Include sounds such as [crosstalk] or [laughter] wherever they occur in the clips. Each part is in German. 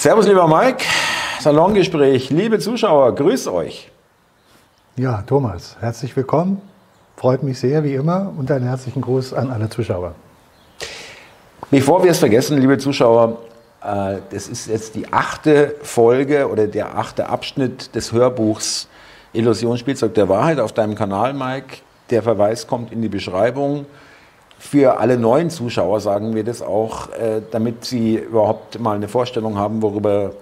Servus, lieber Mike. Salongespräch. Liebe Zuschauer, grüß euch. Ja, Thomas, herzlich willkommen. Freut mich sehr, wie immer. Und einen herzlichen Gruß an alle Zuschauer. Bevor wir es vergessen, liebe Zuschauer, äh, das ist jetzt die achte Folge oder der achte Abschnitt des Hörbuchs Illusionsspielzeug der Wahrheit auf deinem Kanal, Mike. Der Verweis kommt in die Beschreibung. Für alle neuen Zuschauer sagen wir das auch, äh, damit sie überhaupt mal eine Vorstellung haben, worüber,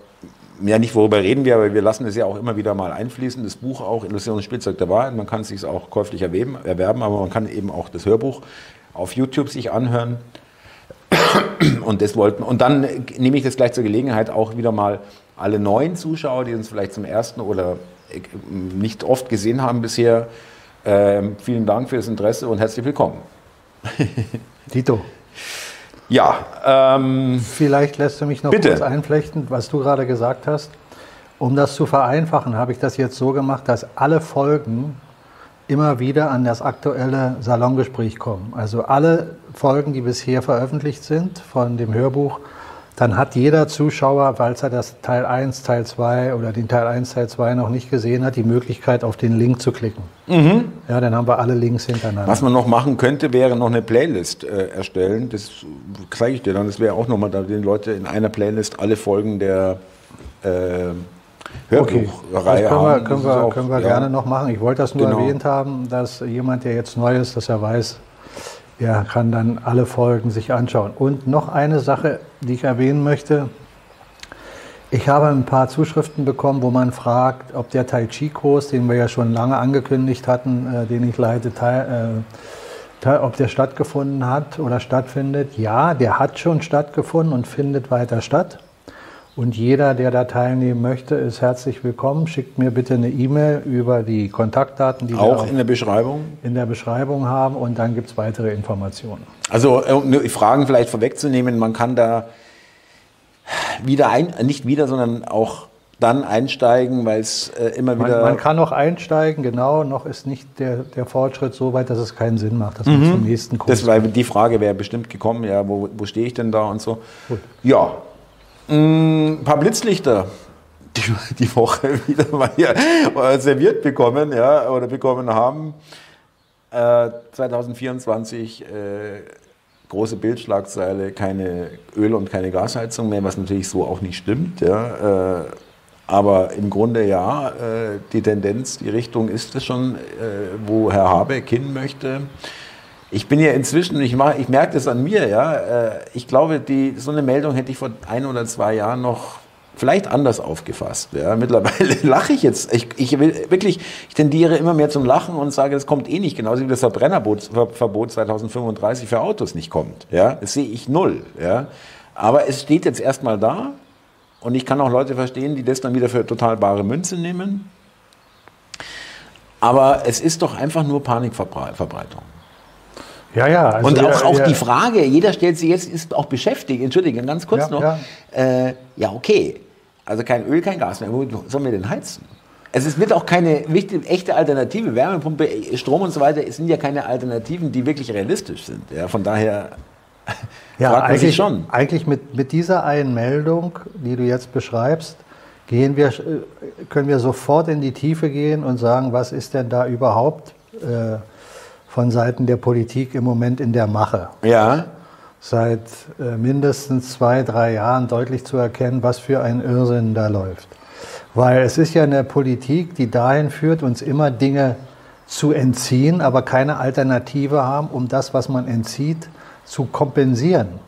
ja nicht worüber reden wir, aber wir lassen es ja auch immer wieder mal einfließen. Das Buch auch, Illusionsspielzeug der Wahrheit, man kann es sich auch käuflich erwerben, erwerben, aber man kann eben auch das Hörbuch auf YouTube sich anhören. Und das wollten, und dann nehme ich das gleich zur Gelegenheit auch wieder mal alle neuen Zuschauer, die uns vielleicht zum ersten oder äh, nicht oft gesehen haben bisher, äh, vielen Dank für das Interesse und herzlich willkommen. [laughs] Dito. Ja. Ähm, Vielleicht lässt du mich noch bitte. kurz einflechten, was du gerade gesagt hast. Um das zu vereinfachen, habe ich das jetzt so gemacht, dass alle Folgen immer wieder an das aktuelle Salongespräch kommen. Also alle Folgen, die bisher veröffentlicht sind von dem Hörbuch, dann hat jeder Zuschauer, falls er das Teil 1, Teil 2 oder den Teil 1, Teil 2 noch nicht gesehen hat, die Möglichkeit, auf den Link zu klicken. Ja, dann haben wir alle Links hintereinander. was man noch machen könnte, wäre noch eine Playlist äh, erstellen. Das zeige ich dir dann. Das wäre auch nochmal, da den Leute in einer Playlist alle Folgen der äh, Okay, das Hörbuchreihe können wir, haben. können wir, auch- können wir ja. gerne noch machen. Ich wollte das nur Genau. erwähnt haben, dass jemand, der jetzt neu ist, dass er weiß, er kann dann alle Folgen sich anschauen. Und noch eine Sache, die ich erwähnen möchte. Ich habe ein paar Zuschriften bekommen, wo man fragt, ob der Tai Chi-Kurs, den wir ja schon lange angekündigt hatten, äh, den ich leite, teil, äh, teil- ob der stattgefunden hat oder stattfindet. Ja, der hat schon stattgefunden und findet weiter statt. Und jeder, der da teilnehmen möchte, ist herzlich willkommen. Schickt mir bitte eine E-Mail über die Kontaktdaten, die wir Auch auch in der Beschreibung. in der Beschreibung haben. Und dann gibt es weitere Informationen. Also, äh, um Fragen vielleicht vorwegzunehmen, man kann da wieder ein, nicht wieder, sondern auch dann einsteigen, weil es äh, immer Man, wieder. man kann noch einsteigen, genau. Noch ist nicht der, der Fortschritt so weit, dass es keinen Sinn macht, dass man zum nächsten Kurs das war die Frage, wäre bestimmt gekommen, ja, wo, wo stehe ich denn da und so. Gut. Ja, ein paar Blitzlichter die, die Woche [laughs] wieder mal hier äh, serviert bekommen, ja, oder bekommen haben. Äh, 2024 äh, große Bildschlagzeile, keine Öl- und keine Gasheizung mehr, was natürlich so auch nicht stimmt. Ja, äh, aber im Grunde ja, äh, die Tendenz, die Richtung ist es schon, äh, wo Herr Habeck hin möchte. Ich bin ja inzwischen, ich, mach, ich merke das an mir, ja. äh, Ich glaube, die, so eine Meldung hätte ich vor ein oder zwei Jahren noch vielleicht anders aufgefasst. Ja. Mittlerweile [laughs] lache ich jetzt. Ich, ich will wirklich, ich tendiere immer mehr zum Lachen und sage, das kommt eh nicht, genauso wie das Verbrennerverbot 2035 für Autos nicht kommt. Ja. Das sehe ich null. Ja. Aber es steht jetzt erstmal da und ich kann auch Leute verstehen, die das dann wieder für total bare Münze nehmen. Aber es ist doch einfach nur Panikverbreitung. Ja, ja. also Und auch, wir- auch wir- die Frage, jeder stellt sich jetzt, ist auch beschäftigt, entschuldige, ganz kurz Ja, noch. ja. Äh, ja, okay, also kein Öl, kein Gas mehr, wo sollen wir denn heizen? Es ist, wird auch keine wichtige, echte Alternative. Wärmepumpe, Strom und so weiter, es sind ja keine Alternativen, die wirklich realistisch sind. Ja, von daher Ja, eigentlich, schon. eigentlich mit, mit dieser einen Meldung, die du jetzt beschreibst, gehen wir, äh, können wir sofort in die Tiefe gehen und sagen, was ist denn da überhaupt äh, von Seiten der Politik im Moment in der Mache? Ja, Seit äh, mindestens zwei, drei Jahren deutlich zu erkennen, was für ein Irrsinn da läuft. Weil es ist ja eine Politik, die dahin führt, uns immer Dinge zu entziehen, aber keine Alternative haben, um das, was man entzieht, zu kompensieren.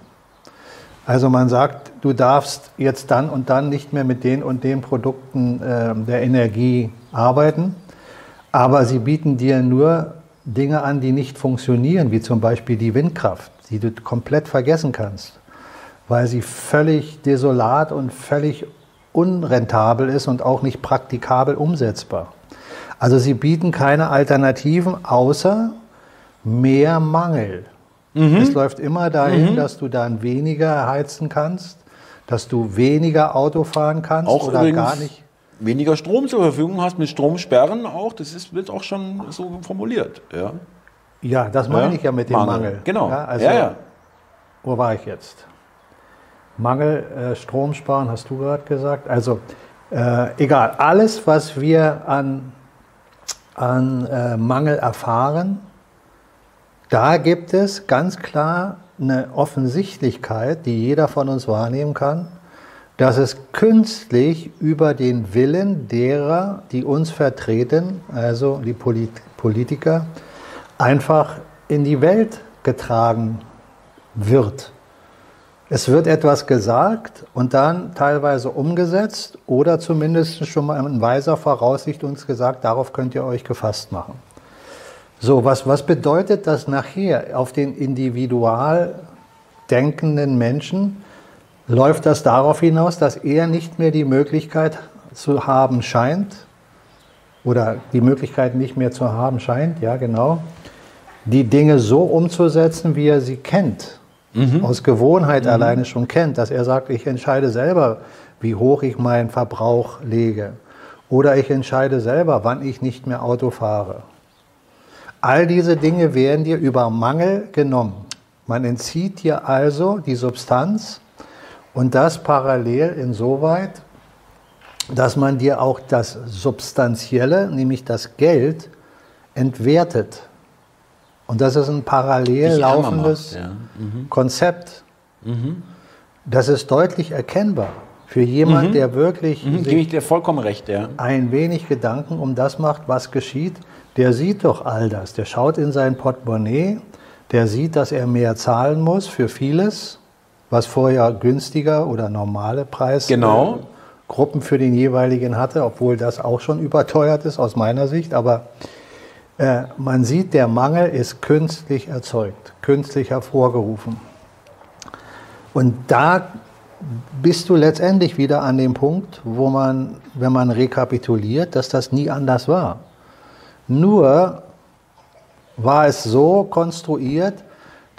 Also man sagt, du darfst jetzt dann und dann nicht mehr mit den und den Produkten äh, der Energie arbeiten, aber sie bieten dir nur Dinge an, die nicht funktionieren, wie zum Beispiel die Windkraft, die du komplett vergessen kannst, weil sie völlig desolat und völlig unrentabel ist und auch nicht praktikabel umsetzbar. Also sie bieten keine Alternativen außer mehr Mangel. Es läuft immer dahin, dass du dann weniger heizen kannst, dass du weniger Auto fahren kannst auch oder übrigens gar nicht. Weniger Strom zur Verfügung hast, mit Stromsperren auch, das ist, wird auch schon so formuliert. Ja, Ja, das meine Ja? ich ja mit dem Mangel. Mangel. Genau. Ja, also, Ja, ja. Wo war ich jetzt? Mangel, äh, Strom sparen, hast du gerade gesagt. Also äh, egal, alles, was wir an, an äh, Mangel erfahren, da gibt es ganz klar eine Offensichtlichkeit, die jeder von uns wahrnehmen kann, dass es künstlich über den Willen derer, die uns vertreten, also die Polit Politiker, einfach in die Welt getragen wird. Es wird etwas gesagt und dann teilweise umgesetzt oder zumindest schon mal in weiser Voraussicht uns gesagt, darauf könnt ihr euch gefasst machen. So, was, was bedeutet das nachher auf den individual denkenden Menschen? Läuft das darauf hinaus, dass er nicht mehr die Möglichkeit zu haben scheint, oder die Möglichkeit nicht mehr zu haben scheint, ja genau, die Dinge so umzusetzen, wie er sie kennt mhm. aus Gewohnheit mhm. alleine schon kennt, dass er sagt, ich entscheide selber, wie hoch ich meinen Verbrauch lege. Oder ich entscheide selber, wann ich nicht mehr Auto fahre. All diese Dinge werden dir über Mangel genommen. Man entzieht dir also die Substanz und das parallel insoweit, dass man dir auch das Substanzielle, nämlich das Geld, entwertet. Und das ist ein parallel laufendes ja. mhm. Konzept. Mhm. Das ist deutlich erkennbar für jemand, mhm. der wirklich mhm. recht, ja. ein wenig Gedanken um das macht, was geschieht. Der sieht doch all das. Der schaut in sein Portemonnaie, der sieht, dass er mehr zahlen muss für vieles, was vorher günstiger oder normale Preisgruppen genau. für den jeweiligen hatte, obwohl das auch schon überteuert ist aus meiner Sicht. Aber äh, man sieht, der Mangel ist künstlich erzeugt, künstlich hervorgerufen. Und da bist du letztendlich wieder an dem Punkt, wo man, wenn man rekapituliert, dass das nie anders war. Nur war es so konstruiert,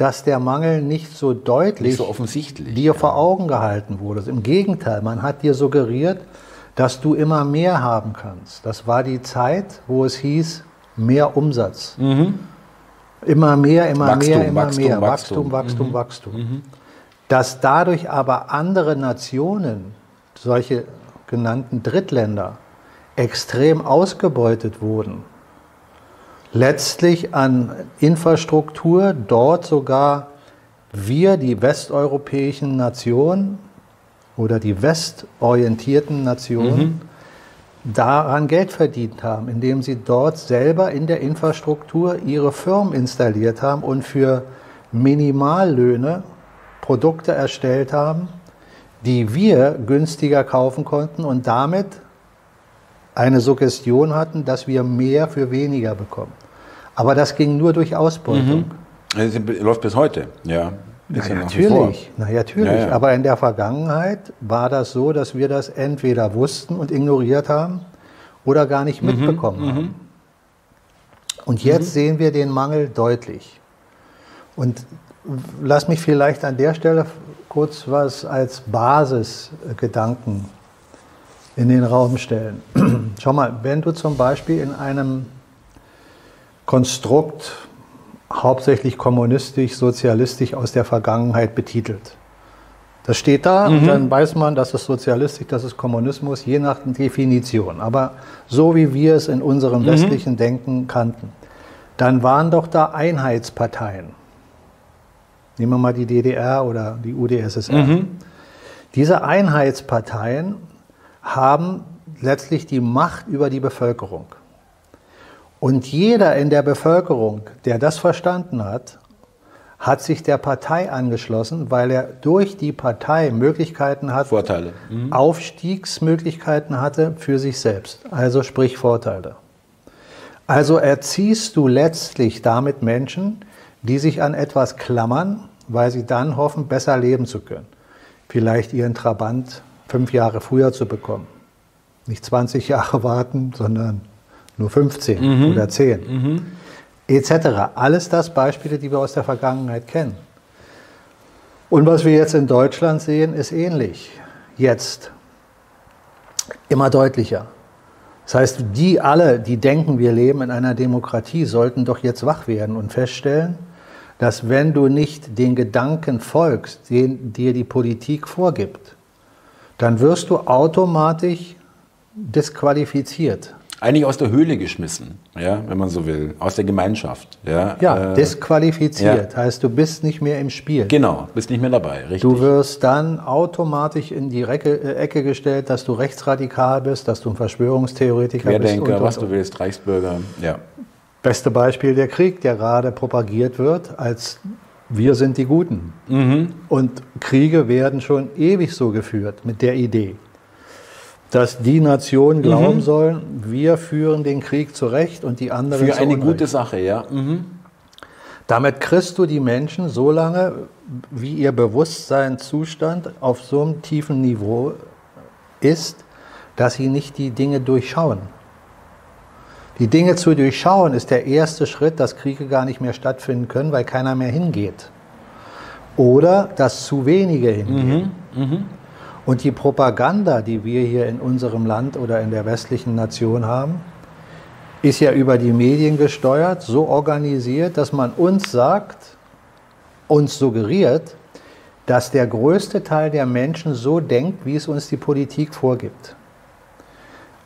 dass der Mangel nicht so deutlich nicht so offensichtlich, dir ja. vor Augen gehalten wurde. Im Gegenteil, man hat dir suggeriert, dass du immer mehr haben kannst. Das war die Zeit, wo es hieß, mehr Umsatz. Mhm. Immer mehr, immer Wachstum, mehr, immer Wachstum, mehr. Wachstum, Wachstum, Wachstum. Mhm. Wachstum. Mhm. Dass dadurch aber andere Nationen, solche genannten Drittländer, extrem ausgebeutet wurden. Letztlich an Infrastruktur dort sogar wir, die westeuropäischen Nationen oder die westorientierten Nationen, mhm daran Geld verdient haben, indem sie dort selber in der Infrastruktur ihre Firmen installiert haben und für Minimallöhne Produkte erstellt haben, die wir günstiger kaufen konnten und damit eine Suggestion hatten, dass wir mehr für weniger bekommen. Aber das ging nur durch Ausbeutung. Mhm. Das läuft bis heute, ja. Na, ja natürlich, na, natürlich. Ja, ja. Aber in der Vergangenheit war das so, dass wir das entweder wussten und ignoriert haben oder gar nicht mhm, mitbekommen mhm, haben. Und jetzt mhm. sehen wir den Mangel deutlich. Und lass mich vielleicht an der Stelle kurz was als Basisgedanken in den Raum stellen. [clears throat] Schau mal, wenn du zum Beispiel in einem Konstrukt hauptsächlich kommunistisch, sozialistisch aus der Vergangenheit betitelt. Das steht da mhm. und dann weiß man, das ist Sozialistisch, das ist Kommunismus, je nach Definition. Aber so wie wir es in unserem mhm. westlichen Denken kannten, dann waren doch da Einheitsparteien. Nehmen wir mal die DDR oder die UdSSR. Mhm. Diese Einheitsparteien haben letztlich die Macht über die Bevölkerung. Und jeder in der Bevölkerung, der das verstanden hat, hat sich der Partei angeschlossen, weil er durch die Partei Möglichkeiten hat, Vorteile. Mhm. Aufstiegsmöglichkeiten hatte für sich selbst, also sprich Vorteile. Also erziehst du letztlich damit Menschen, die sich an etwas klammern, weil sie dann hoffen, besser leben zu können. Vielleicht ihren Trabant fünf Jahre früher zu bekommen. Nicht 20 Jahre warten, sondern nur 15 mhm. oder 10, mhm. etc. Alles das Beispiele, die wir aus der Vergangenheit kennen. Und was wir jetzt in Deutschland sehen, ist ähnlich. Jetzt. Immer deutlicher. Das heißt, die alle, die denken, wir leben in einer Demokratie, sollten doch jetzt wach werden und feststellen, dass wenn du nicht den Gedanken folgst, den dir die Politik vorgibt, dann wirst du automatisch disqualifiziert. Eigentlich aus der Höhle geschmissen, ja, wenn man so will, aus der Gemeinschaft. Ja, ja äh, disqualifiziert, ja. heißt du bist nicht mehr im Spiel. Genau, bist nicht mehr dabei, richtig. Du wirst dann automatisch in die Recke, äh, Ecke gestellt, dass du rechtsradikal bist, dass du ein Verschwörungstheoretiker Querdenker, bist. Und, was du willst, Reichsbürger, ja. Beste Beispiel der Krieg, der gerade propagiert wird als wir sind die Guten. Mhm. Und Kriege werden schon ewig so geführt mit der Idee dass die Nationen glauben mhm. sollen, wir führen den Krieg zurecht und die anderen Für eine gute Sache, ja. Mhm. Damit kriegst du die Menschen so lange, wie ihr Bewusstseinszustand auf so einem tiefen Niveau ist, dass sie nicht die Dinge durchschauen. Die Dinge zu durchschauen ist der erste Schritt, dass Kriege gar nicht mehr stattfinden können, weil keiner mehr hingeht. Oder dass zu wenige hingehen. Mhm. Mhm. Und die Propaganda, die wir hier in unserem Land oder in der westlichen Nation haben, ist ja über die Medien gesteuert, so organisiert, dass man uns sagt, uns suggeriert, dass der größte Teil der Menschen so denkt, wie es uns die Politik vorgibt.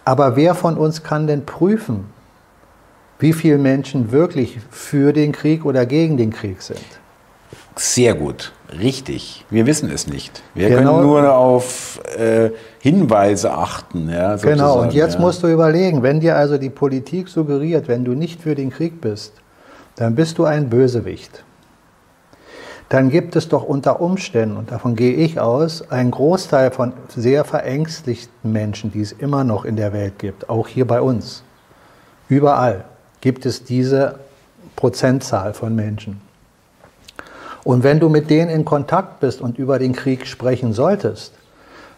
Aber wer von uns kann denn prüfen, wie viele Menschen wirklich für den Krieg oder gegen den Krieg sind? Sehr gut, richtig. Wir wissen es nicht. Wir genau. können nur auf äh, Hinweise achten. Ja, genau, und jetzt ja. musst du überlegen, wenn dir also die Politik suggeriert, wenn du nicht für den Krieg bist, dann bist du ein Bösewicht. Dann gibt es doch unter Umständen, und davon gehe ich aus, einen Großteil von sehr verängstigten Menschen, die es immer noch in der Welt gibt, auch hier bei uns. Überall gibt es diese Prozentzahl von Menschen. Und wenn du mit denen in Kontakt bist und über den Krieg sprechen solltest,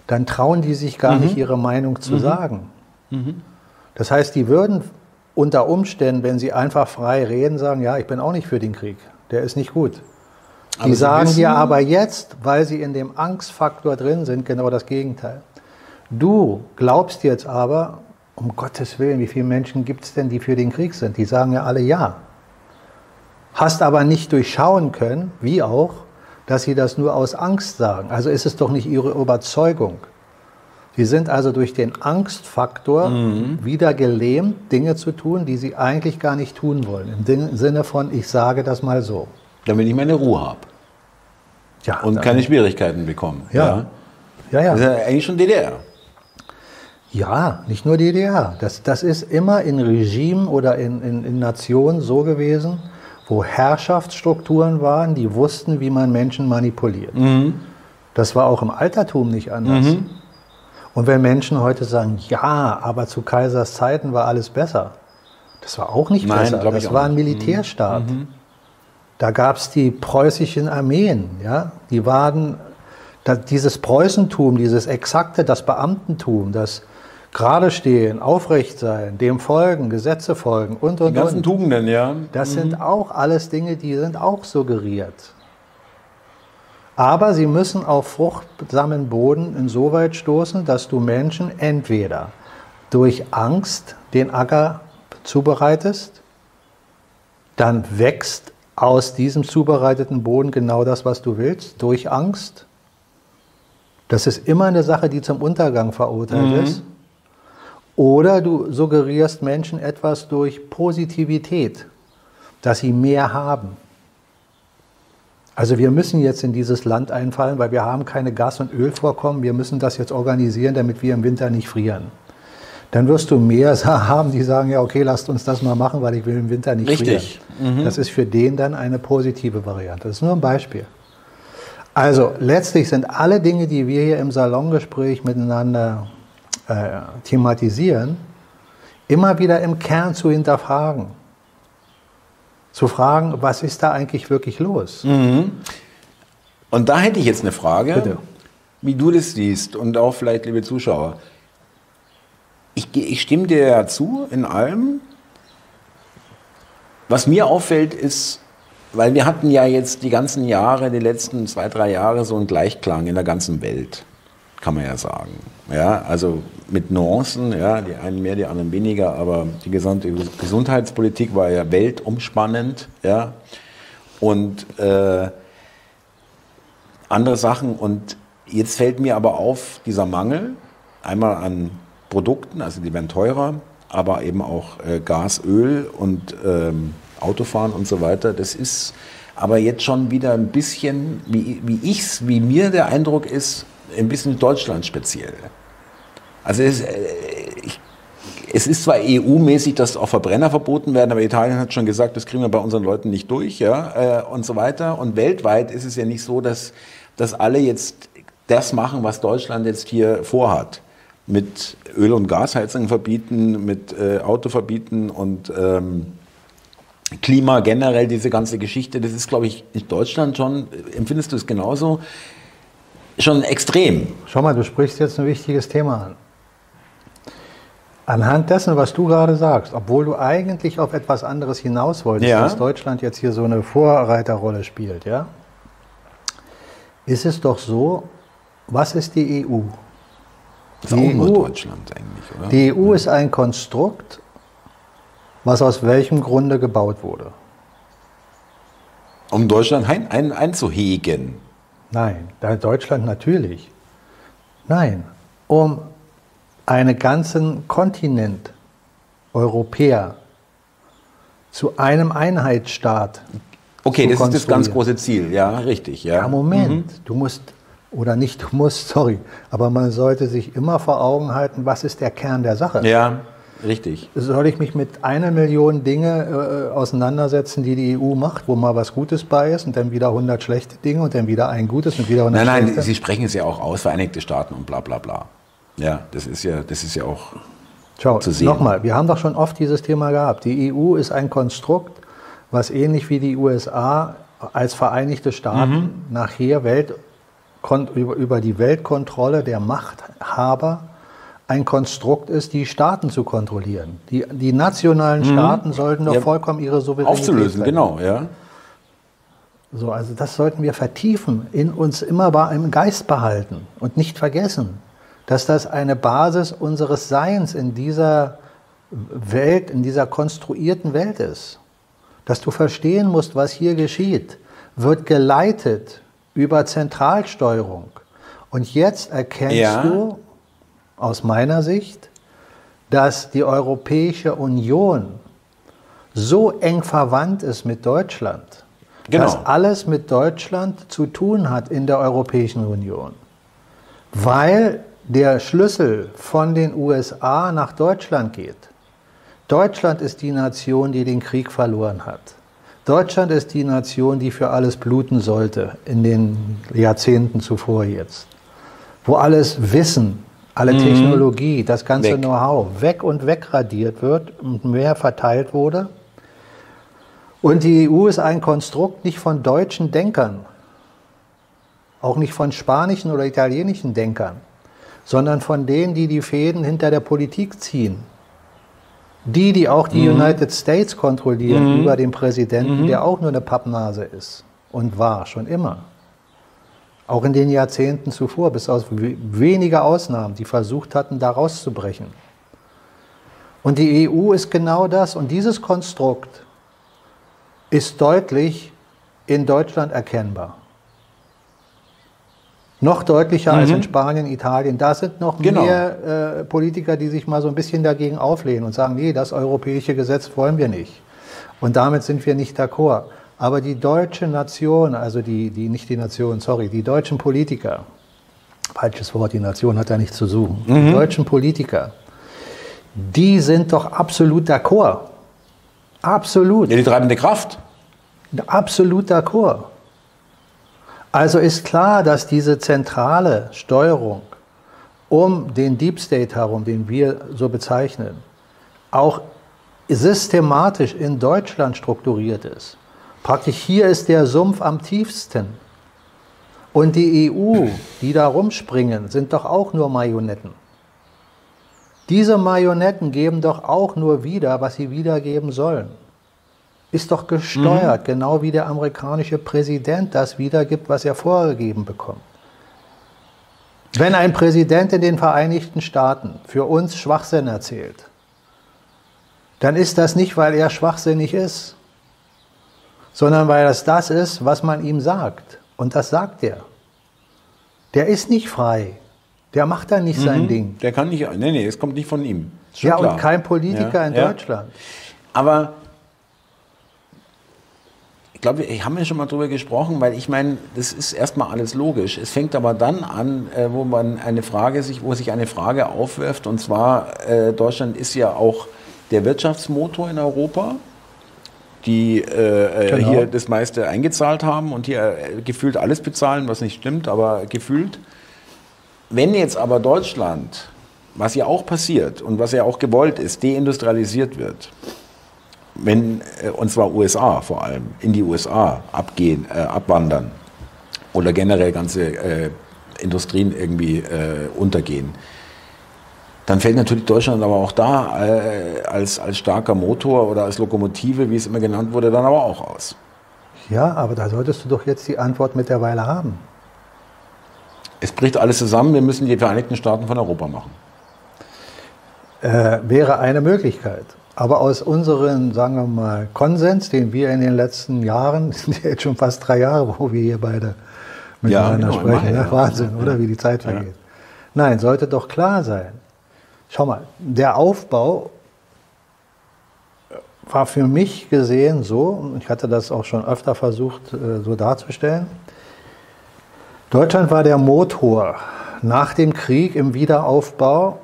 dann trauen die sich gar mhm. nicht ihre Meinung zu mhm. sagen. Mhm. Das heißt, die würden unter Umständen, wenn sie einfach frei reden, sagen, ja, ich bin auch nicht für den Krieg, der ist nicht gut. Die sagen dir aber jetzt, weil sie in dem Angstfaktor drin sind, genau das Gegenteil. Du glaubst jetzt aber, um Gottes Willen, wie viele Menschen gibt es denn, die für den Krieg sind? Die sagen ja alle ja hast aber nicht durchschauen können, wie auch, dass sie das nur aus Angst sagen. Also ist es doch nicht ihre Überzeugung. Sie sind also durch den Angstfaktor mhm. wieder gelähmt, Dinge zu tun, die sie eigentlich gar nicht tun wollen. Im Sinne von, ich sage das mal so. Damit ich meine Ruhe habe. Ja, und keine Schwierigkeiten bekomme. Ja. Ja, ja. Das ist ja eigentlich schon DDR. Ja, nicht nur DDR. Das, das ist immer in Regimen oder in, in, in Nationen so gewesen, wo Herrschaftsstrukturen waren, die wussten, wie man Menschen manipuliert. Mhm. Das war auch im Altertum nicht anders. Mhm. Und wenn Menschen heute sagen, ja, aber zu Kaisers Zeiten war alles besser, das war auch nicht Nein, besser. Das war ein Militärstaat. Mhm. Da gab es die preußischen Armeen, ja, die waren, dieses Preußentum, dieses Exakte, das Beamtentum, das gerade stehen, aufrecht sein, dem folgen, Gesetze folgen und und Die ganzen und. Tugenden, ja. Das mhm. sind auch alles Dinge, die sind auch suggeriert. Aber sie müssen auf fruchtsamen Boden insoweit stoßen, dass du Menschen entweder durch Angst den Acker zubereitest, dann wächst aus diesem zubereiteten Boden genau das, was du willst, durch Angst. Das ist immer eine Sache, die zum Untergang verurteilt mhm. ist. Oder du suggerierst Menschen etwas durch Positivität, dass sie mehr haben. Also wir müssen jetzt in dieses Land einfallen, weil wir haben keine Gas- und Ölvorkommen. Wir müssen das jetzt organisieren, damit wir im Winter nicht frieren. Dann wirst du mehr [laughs] haben, die sagen, ja, okay, lasst uns das mal machen, weil ich will im Winter nicht Richtig. frieren. Mhm. Das ist für den dann eine positive Variante. Das ist nur ein Beispiel. Also letztlich sind alle Dinge, die wir hier im Salongespräch miteinander äh, thematisieren, immer wieder im Kern zu hinterfragen. Zu fragen, was ist da eigentlich wirklich los? Mhm. Und da hätte ich jetzt eine Frage, Bitte. wie du das siehst und auch vielleicht, liebe Zuschauer. Ich, ich stimme dir ja zu in allem. Was mir auffällt, ist, weil wir hatten ja jetzt die ganzen Jahre, die letzten zwei, drei Jahre so einen Gleichklang in der ganzen Welt kann man ja sagen. Ja, also mit Nuancen, ja, die einen mehr, die anderen weniger, aber die gesamte Gesundheitspolitik war ja weltumspannend, ja. und äh, andere Sachen. Und jetzt fällt mir aber auf dieser Mangel, einmal an Produkten, also die werden teurer, aber eben auch äh, Gas, Öl und ähm, Autofahren und so weiter. Das ist aber jetzt schon wieder ein bisschen, wie, wie ich's, wie mir der Eindruck ist, ein bisschen Deutschland speziell. Also es, äh, es ist zwar EU-mäßig, dass auch Verbrenner verboten werden, aber Italien hat schon gesagt, das kriegen wir bei unseren Leuten nicht durch, ja, äh, und so weiter. Und weltweit ist es ja nicht so, dass, dass alle jetzt das machen, was Deutschland jetzt hier vorhat. Mit Öl- und Gasheizungen verbieten, mit äh, Auto verbieten und ähm, Klima generell, diese ganze Geschichte, das ist, glaube ich, in Deutschland schon, empfindest du es genauso, schon extrem. Schau mal, du sprichst jetzt ein wichtiges Thema an. Anhand dessen, was du gerade sagst, obwohl du eigentlich auf etwas anderes hinaus wolltest, Ja. dass Deutschland jetzt hier so eine Vorreiterrolle spielt, ja, ist es doch so, was ist die EU? Das ist Die auch nur EU Deutschland eigentlich, oder? Die EU ist ein Konstrukt, was aus welchem Grunde gebaut wurde. um Deutschland ein, ein, einzuhegen. Nein, Deutschland natürlich. Nein, um einen ganzen Kontinent Europäer zu einem Einheitsstaat. Okay, das ist das ganz große Ziel. Ja, richtig. Ja, Ja, Moment, du musst, oder nicht du musst, [laughs] sorry, aber man sollte sich immer vor Augen halten, was ist der Kern der Sache. Ja, richtig. Soll ich mich mit einer Million Dinge äh, auseinandersetzen, die die EU macht, wo mal was Gutes bei ist und dann wieder 100 schlechte Dinge und dann wieder ein gutes und wieder 100 Nein, nein, schlechte? Sie sprechen es ja auch aus, Vereinigte Staaten und bla bla bla. Ja, das ist ja, das ist ja auch. Schau, zu sehen. nochmal, wir haben doch schon oft dieses Thema gehabt. Die EU ist ein Konstrukt, was ähnlich wie die USA als Vereinigte Staaten Mhm. nachher Welt, über die Weltkontrolle der Machthaber ein Konstrukt ist, die Staaten zu kontrollieren. Die, die nationalen Staaten sollten doch Mhm. Ja, vollkommen ihre Souveränität Aufzulösen, sein. genau, ja. So, also das sollten wir vertiefen, in uns immer wahr im Geist behalten und nicht vergessen, dass das eine Basis unseres Seins in dieser Welt, in dieser konstruierten Welt ist. Dass du verstehen musst, was hier geschieht, wird geleitet über Zentralsteuerung. Und jetzt erkennst Ja. du aus meiner Sicht, dass die Europäische Union so eng verwandt ist mit Deutschland, Genau. dass alles mit Deutschland zu tun hat in der Europäischen Union. Weil der Schlüssel von den USA nach Deutschland geht. Deutschland ist die Nation, die den Krieg verloren hat. Deutschland ist die Nation, die für alles bluten sollte in den Jahrzehnten zuvor jetzt. Wo alles Wissen, alle Technologie, das ganze Mhm. Know-how weg und wegradiert wird und mehr verteilt wurde. Und die EU ist ein Konstrukt nicht von deutschen Denkern, auch nicht von spanischen oder italienischen Denkern, sondern von denen, die die Fäden hinter der Politik ziehen. Die, die auch die United States kontrollieren über den Präsidenten, der auch nur eine Pappnase ist und war schon immer. Auch in den Jahrzehnten zuvor, bis auf we- wenige Ausnahmen, die versucht hatten, da rauszubrechen. Und die EU ist genau das. Und dieses Konstrukt ist deutlich in Deutschland erkennbar. Noch deutlicher als in Spanien, Italien. Da sind noch Genau. mehr äh, Politiker, die sich mal so ein bisschen dagegen auflehnen und sagen, nee, das europäische Gesetz wollen wir nicht. Und damit sind wir nicht d'accord. Aber die deutsche Nation, also die, die nicht die Nation, sorry, die deutschen Politiker, falsches Wort, die Nation hat da nichts zu suchen, die deutschen Politiker, die sind doch absolut d'accord. Absolut. Ja, die treibende Kraft. Absolut d'accord. Also ist klar, dass diese zentrale Steuerung um den Deep State herum, den wir so bezeichnen, auch systematisch in Deutschland strukturiert ist. Praktisch hier ist der Sumpf am tiefsten. Und die EU, die da rumspringen, sind doch auch nur Marionetten. Diese Marionetten geben doch auch nur wieder, was sie wiedergeben sollen. Ist doch gesteuert, genau wie der amerikanische Präsident das wiedergibt, was er vorgegeben bekommt. Wenn ein Präsident in den Vereinigten Staaten für uns Schwachsinn erzählt, dann ist das nicht, weil er schwachsinnig ist, sondern weil das das ist, was man ihm sagt. Und das sagt er. Der ist nicht frei. Der macht da nicht sein Ding. Der kann nicht, nee, nee, es kommt nicht von ihm. Ja, klar. und kein Politiker Ja, in ja. Deutschland. Aber ich glaube, wir haben ja schon mal drüber gesprochen, weil ich meine, das ist erstmal alles logisch. Es fängt aber dann an, äh, wo man eine Frage sich, wo sich eine Frage aufwirft, und zwar äh, Deutschland ist ja auch der Wirtschaftsmotor in Europa, die äh, äh, Genau. hier das meiste eingezahlt haben und hier äh, gefühlt alles bezahlen, was nicht stimmt, aber gefühlt. Wenn jetzt aber Deutschland, was ja auch passiert und was ja auch gewollt ist, deindustrialisiert wird, wenn, äh, und zwar USA vor allem, in die USA abgehen, äh, abwandern oder generell ganze äh, Industrien irgendwie untergehen, dann fällt natürlich Deutschland aber auch da äh, als, als starker Motor oder als Lokomotive, wie es immer genannt wurde, dann aber auch aus. Ja, aber da solltest du doch jetzt die Antwort mittlerweile haben. Es bricht alles zusammen, wir müssen die Vereinigten Staaten von Europa machen. Äh, wäre eine Möglichkeit. Aber aus unserem, sagen wir mal, Konsens, den wir in den letzten Jahren, das [laughs] sind ja jetzt schon fast drei Jahre, wo wir hier beide miteinander genau, im sprechen. Ne? ja. Wahnsinn, Ja. oder? Wie die Zeit vergeht. Nein, sollte doch klar sein. Schau mal, der Aufbau war für mich gesehen so, und ich hatte das auch schon öfter versucht äh, so darzustellen, Deutschland war der Motor nach dem Krieg im Wiederaufbau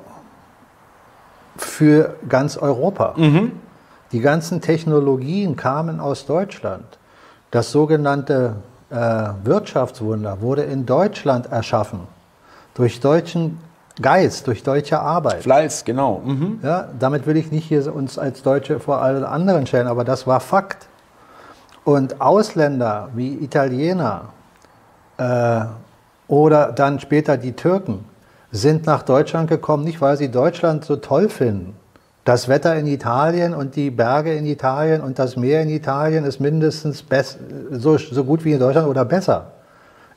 für ganz Europa. Die ganzen Technologien kamen aus Deutschland. Das sogenannte äh, Wirtschaftswunder wurde in Deutschland erschaffen. Durch deutschen Geist, durch deutsche Arbeit. Fleiß, genau. Mhm. Ja, damit will ich nicht hier uns als Deutsche vor allen anderen stellen, aber das war Fakt. Und Ausländer wie Italiener äh, oder dann später die Türken sind nach Deutschland gekommen, nicht weil sie Deutschland so toll finden. Das Wetter in Italien und die Berge in Italien und das Meer in Italien ist mindestens so, so gut wie in Deutschland oder besser.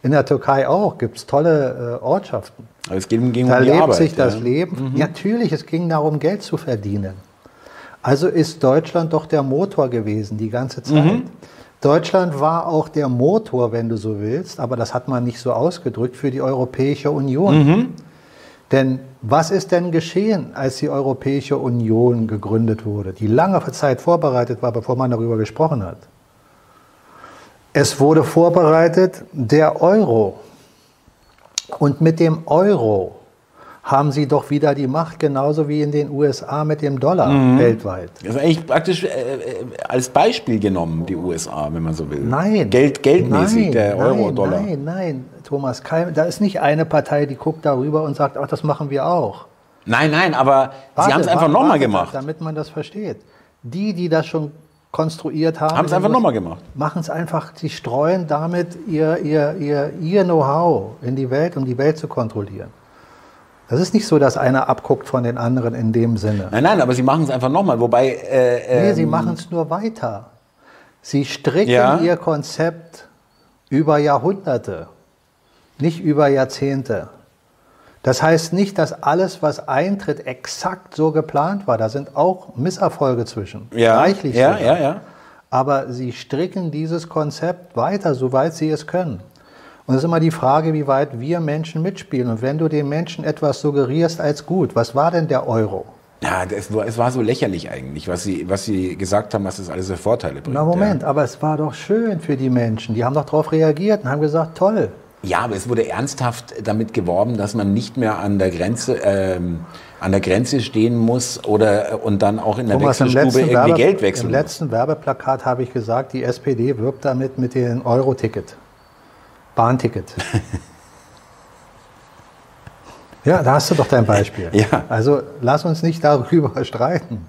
In der Türkei auch gibt es tolle äh, Ortschaften. Aber es geht, ging Da um lebt Arbeit. sich das ja. Leben. Natürlich, es ging darum, Geld zu verdienen. Also ist Deutschland doch der Motor gewesen die ganze Zeit. Deutschland war auch der Motor, wenn du so willst, aber das hat man nicht so ausgedrückt, für die Europäische Union. Denn was ist denn geschehen, als die Europäische Union gegründet wurde, die lange Zeit vorbereitet war, bevor man darüber gesprochen hat? Es wurde vorbereitet der Euro. Und mit dem Euro haben sie doch wieder die Macht, genauso wie in den USA mit dem Dollar weltweit. Das ist eigentlich praktisch äh, äh, als Beispiel genommen, die USA, wenn man so will. Nein. Geld, geldmäßig, nein, der Euro-Dollar. Nein, nein, Thomas, kein, da ist nicht eine Partei, die guckt darüber und sagt, ach, das machen wir auch. Nein, nein, aber Warte, sie haben es einfach nochmal gemacht. Damit man das versteht. Die, die das schon konstruiert haben, Haben es einfach nochmal gemacht. machen es einfach, sie streuen damit ihr, ihr, ihr, ihr Know-how in die Welt, um die Welt zu kontrollieren. Das ist nicht so, dass einer abguckt von den anderen in dem Sinne. Nein, nein, aber sie machen es einfach nochmal. Wobei, äh, Nee, ähm, sie machen es nur weiter. Sie stricken Ja. ihr Konzept über Jahrhunderte, nicht über Jahrzehnte. Das heißt nicht, dass alles, was eintritt, exakt so geplant war. Da sind auch Misserfolge zwischen. ja, Reichlich ja, sogar. ja, ja. Aber sie stricken dieses Konzept weiter, soweit sie es können. Und es ist immer die Frage, wie weit wir Menschen mitspielen. Und wenn du den Menschen etwas suggerierst als gut, was war denn der Euro? Ja, das es war so lächerlich eigentlich, was sie, was sie gesagt haben, was das alles für Vorteile bringt. Na Moment, aber es war doch schön für die Menschen. Die haben doch darauf reagiert und haben gesagt, toll. Ja. ja, aber es wurde ernsthaft damit geworben, dass man nicht mehr an der Grenze, ähm, an der Grenze stehen muss oder und dann auch in der Thomas, Wechselstube irgendwie Werbe, Geld wechseln im muss. letzten Werbeplakat habe ich gesagt, die SPD wirbt damit mit dem Euro-Ticket. Bahnticket. [laughs] ja, da hast du doch dein Beispiel. [laughs] Ja. Also lass uns nicht darüber [laughs] streiten.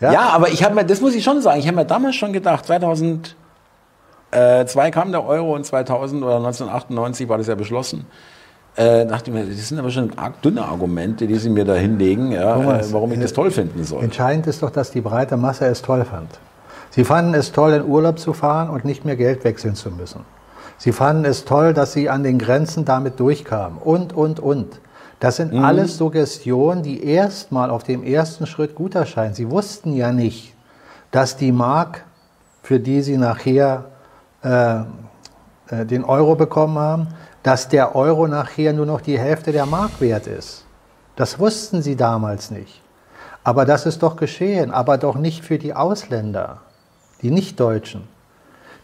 Ja, aber ich habe mir, das muss ich schon sagen, ich habe mir damals schon gedacht, 2002 kam der Euro und 2000 oder 1998 war das ja beschlossen. Äh, dachte ich mir, das sind aber schon arg dünne Argumente, die sie mir da hinlegen, ja, Thomas, äh, warum ich äh, das toll finden soll. Entscheidend ist doch, dass die breite Masse es toll fand. Sie fanden es toll, in Urlaub zu fahren und nicht mehr Geld wechseln zu müssen. Sie fanden es toll, dass sie an den Grenzen damit durchkamen und, und, und. Das sind Mhm. alles Suggestionen, die erstmal auf dem ersten Schritt gut erscheinen. Sie wussten ja nicht, dass die Mark, für die sie nachher äh, äh, den Euro bekommen haben, dass der Euro nachher nur noch die Hälfte der Mark wert ist. Das wussten sie damals nicht. Aber das ist doch geschehen, aber doch nicht für die Ausländer, die Nicht-Deutschen.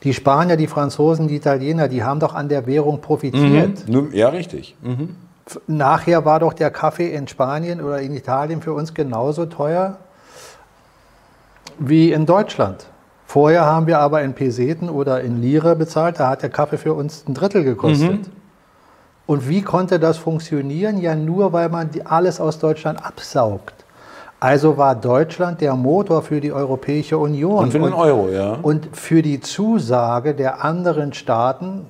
Die Spanier, die Franzosen, die Italiener, die haben doch an der Währung profitiert. Mhm. Ja, richtig. Mhm. Nachher war doch der Kaffee in Spanien oder in Italien für uns genauso teuer wie in Deutschland. Vorher haben wir aber in Peseten oder in Lire bezahlt, da hat der Kaffee für uns ein Drittel gekostet. Mhm. Und wie konnte das funktionieren? Ja, nur weil man alles aus Deutschland absaugt. Also war Deutschland der Motor für die Europäische Union. Und für den Euro, ja. Und für die Zusage der anderen Staaten,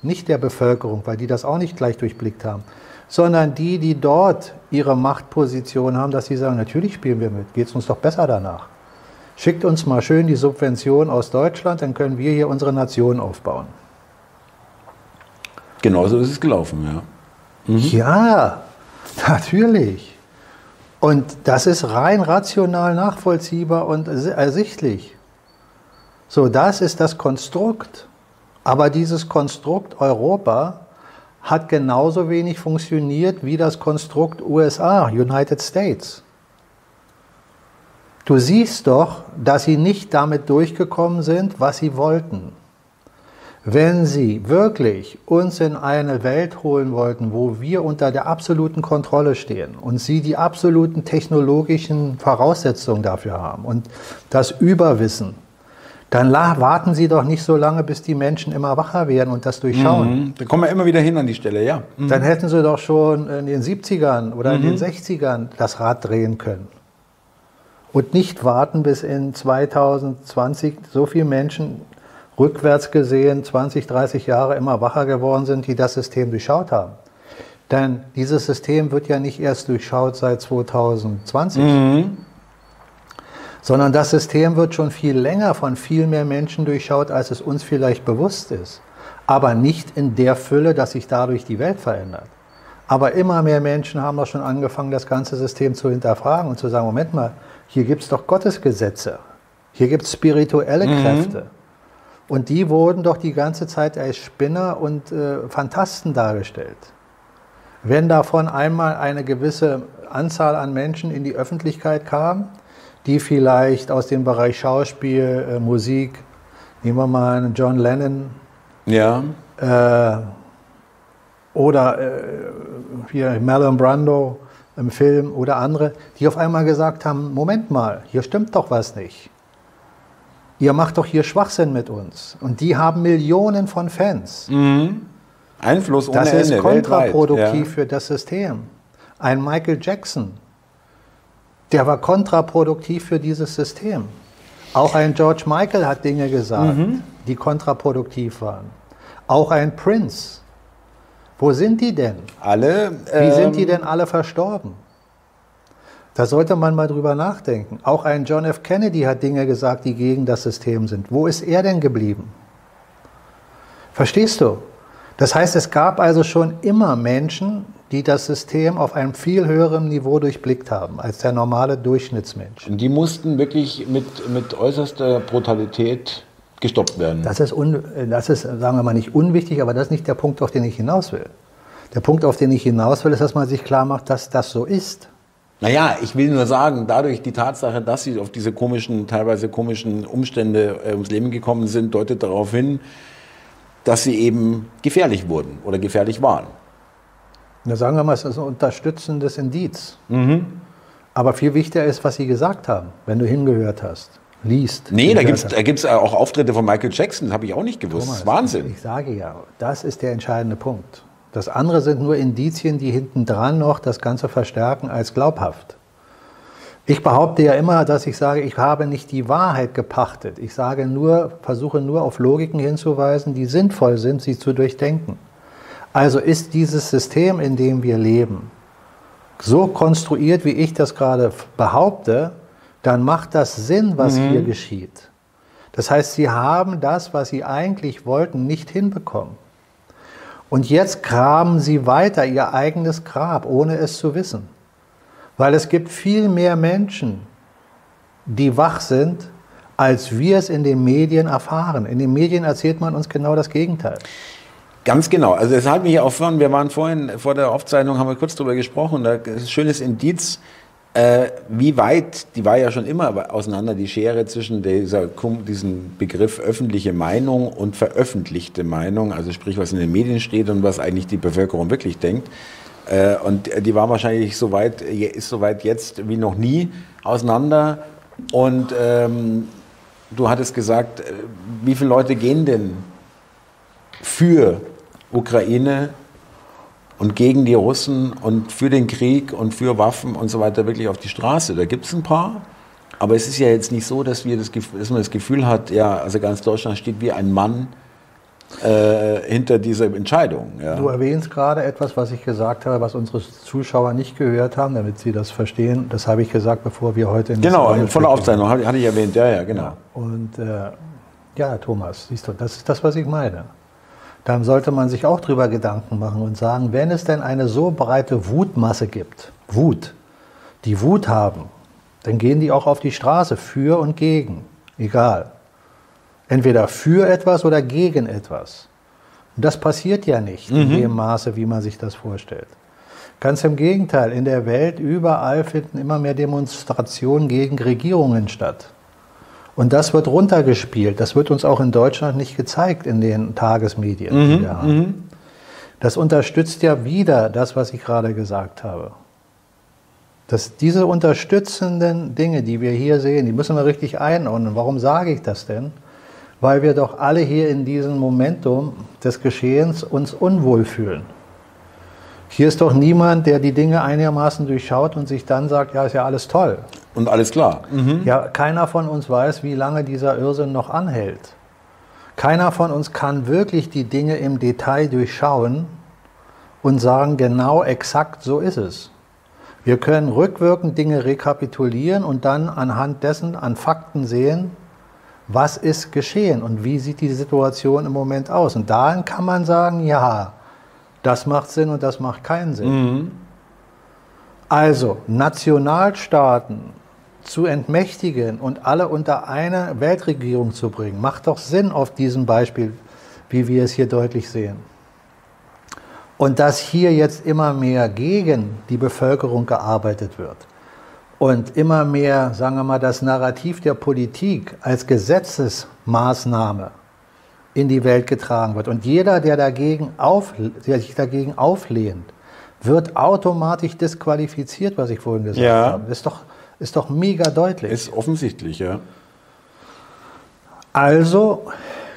nicht der Bevölkerung, weil die das auch nicht gleich durchblickt haben, sondern die, die dort ihre Machtposition haben, dass sie sagen, natürlich spielen wir mit, geht es uns doch besser danach. Schickt uns mal schön die Subvention aus Deutschland, dann können wir hier unsere Nation aufbauen. Genauso ist es gelaufen, ja. Mhm. Ja, [laughs] natürlich. Und das ist rein rational nachvollziehbar und ersichtlich. So, das ist das Konstrukt. Aber dieses Konstrukt Europa hat genauso wenig funktioniert wie das Konstrukt USA, United States. Du siehst doch, dass sie nicht damit durchgekommen sind, was sie wollten. Wenn Sie wirklich uns in eine Welt holen wollten, wo wir unter der absoluten Kontrolle stehen und Sie die absoluten technologischen Voraussetzungen dafür haben und das Überwissen, dann warten Sie doch nicht so lange, bis die Menschen immer wacher werden und das durchschauen. Mhm. Da kommen wir immer wieder hin an die Stelle, ja. Mhm. Dann hätten Sie doch schon in den 70ern oder mhm. in den 60ern mhm. das Rad drehen können. Und nicht warten, bis in 2020 so viele Menschen rückwärts gesehen 20, 30 Jahre immer wacher geworden sind, die das System durchschaut haben. Denn dieses System wird ja nicht erst durchschaut seit 2020, mhm. sondern das System wird schon viel länger von viel mehr Menschen durchschaut, als es uns vielleicht bewusst ist. Aber nicht in der Fülle, dass sich dadurch die Welt verändert. Aber immer mehr Menschen haben auch schon angefangen, das ganze System zu hinterfragen und zu sagen, Moment mal, hier gibt es doch Gottesgesetze, hier gibt es spirituelle mhm. Kräfte. Und die wurden doch die ganze Zeit als Spinner und äh, Fantasten dargestellt. Wenn davon einmal eine gewisse Anzahl an Menschen in die Öffentlichkeit kam, die vielleicht aus dem Bereich Schauspiel, äh, Musik, nehmen wir mal einen John Lennon, ja. Äh, oder äh, hier Marlon Brando im Film oder andere, die auf einmal gesagt haben, Moment mal, hier stimmt doch was nicht ihr macht doch hier Schwachsinn mit uns. Und die haben Millionen von Fans. Mhm. Einfluss ohne Das ist Ende, kontraproduktiv ja. für das System. Ein Michael Jackson, der war kontraproduktiv für dieses System. Auch ein George Michael hat Dinge gesagt, mhm. die kontraproduktiv waren. Auch ein Prince. Wo sind die denn? Alle. Wie sind die ähm, denn alle verstorben? Da sollte man mal drüber nachdenken. Auch ein John F. Kennedy hat Dinge gesagt, die gegen das System sind. Wo ist er denn geblieben? Verstehst du? Das heißt, es gab also schon immer Menschen, die das System auf einem viel höheren Niveau durchblickt haben als der normale Durchschnittsmensch. Und die mussten wirklich mit, mit äußerster Brutalität gestoppt werden. Das ist, un, das ist, sagen wir mal, nicht unwichtig, aber das ist nicht der Punkt, auf den ich hinaus will. Der Punkt, auf den ich hinaus will, ist, dass man sich klar macht, dass das so ist. Naja, ich will nur sagen, dadurch die Tatsache, dass sie auf diese komischen, teilweise komischen Umstände äh, ums Leben gekommen sind, deutet darauf hin, dass sie eben gefährlich wurden oder gefährlich waren. Na, sagen wir mal, es ist ein unterstützendes Indiz. Mhm. Aber viel wichtiger ist, was sie gesagt haben, wenn du hingehört hast, liest. Nee, da gibt es auch Auftritte von Michael Jackson, das habe ich auch nicht gewusst. Thomas, das ist Wahnsinn. Ich sage ja, das ist der entscheidende Punkt. Das andere sind nur Indizien, die hinten dran noch das Ganze verstärken als glaubhaft. Ich behaupte ja immer, dass ich sage, ich habe nicht die Wahrheit gepachtet. Ich sage nur, versuche nur auf Logiken hinzuweisen, die sinnvoll sind, sie zu durchdenken. Also ist dieses System, in dem wir leben, so konstruiert, wie ich das gerade behaupte, dann macht das Sinn, was mhm. hier geschieht. Das heißt, Sie haben das, was Sie eigentlich wollten, nicht hinbekommen. Und jetzt graben sie weiter ihr eigenes Grab, ohne es zu wissen. Weil es gibt viel mehr Menschen, die wach sind, als wir es in den Medien erfahren. In den Medien erzählt man uns genau das Gegenteil. Ganz genau. Also es hat mich auch vorhin, wir waren vorhin vor der Aufzeichnung, haben wir kurz darüber gesprochen, da ist ein schönes Indiz, äh, wie weit, die war ja schon immer auseinander, die Schere zwischen dieser, diesem Begriff öffentliche Meinung und veröffentlichte Meinung, also sprich, was in den Medien steht und was eigentlich die Bevölkerung wirklich denkt. Äh, und die war wahrscheinlich so weit, ist so weit jetzt wie noch nie auseinander. Und ähm, du hattest gesagt, äh, wie viele Leute gehen denn für Ukraine und gegen die Russen und für den Krieg und für Waffen und so weiter wirklich auf die Straße. Da gibt es ein paar. Aber es ist ja jetzt nicht so, dass, wir das, dass man das Gefühl hat, ja, also ganz Deutschland steht wie ein Mann äh, hinter dieser Entscheidung. Ja. Du erwähnst gerade etwas, was ich gesagt habe, was unsere Zuschauer nicht gehört haben, damit sie das verstehen. Das habe ich gesagt, bevor wir heute in Genau, von der Aufzeichnung hatte ich erwähnt, ja, ja, genau. Und äh, ja, Thomas, siehst du, das ist das, was ich meine dann sollte man sich auch darüber Gedanken machen und sagen, wenn es denn eine so breite Wutmasse gibt, Wut, die Wut haben, dann gehen die auch auf die Straße für und gegen, egal. Entweder für etwas oder gegen etwas. Und das passiert ja nicht mhm. in dem Maße, wie man sich das vorstellt. Ganz im Gegenteil, in der Welt überall finden immer mehr Demonstrationen gegen Regierungen statt. Und das wird runtergespielt. Das wird uns auch in Deutschland nicht gezeigt in den Tagesmedien. Mhm, die wir haben. Mhm. Das unterstützt ja wieder das, was ich gerade gesagt habe. Dass diese unterstützenden Dinge, die wir hier sehen, die müssen wir richtig einordnen. Warum sage ich das denn? Weil wir doch alle hier in diesem Momentum des Geschehens uns unwohl fühlen. Hier ist doch niemand, der die Dinge einigermaßen durchschaut und sich dann sagt, ja, ist ja alles toll. Und alles klar. Mhm. Ja, keiner von uns weiß, wie lange dieser Irrsinn noch anhält. Keiner von uns kann wirklich die Dinge im Detail durchschauen und sagen, genau exakt so ist es. Wir können rückwirkend Dinge rekapitulieren und dann anhand dessen an Fakten sehen, was ist geschehen und wie sieht die Situation im Moment aus. Und dahin kann man sagen, ja, das macht Sinn und das macht keinen Sinn. Mhm. Also Nationalstaaten zu entmächtigen und alle unter eine Weltregierung zu bringen, macht doch Sinn auf diesem Beispiel, wie wir es hier deutlich sehen. Und dass hier jetzt immer mehr gegen die Bevölkerung gearbeitet wird und immer mehr, sagen wir mal, das Narrativ der Politik als Gesetzesmaßnahme in die Welt getragen wird. Und jeder, der, dagegen auf, der sich dagegen auflehnt, wird automatisch disqualifiziert, was ich vorhin gesagt ja. habe. Das ist doch, ist doch mega deutlich. Ist offensichtlich, ja. Also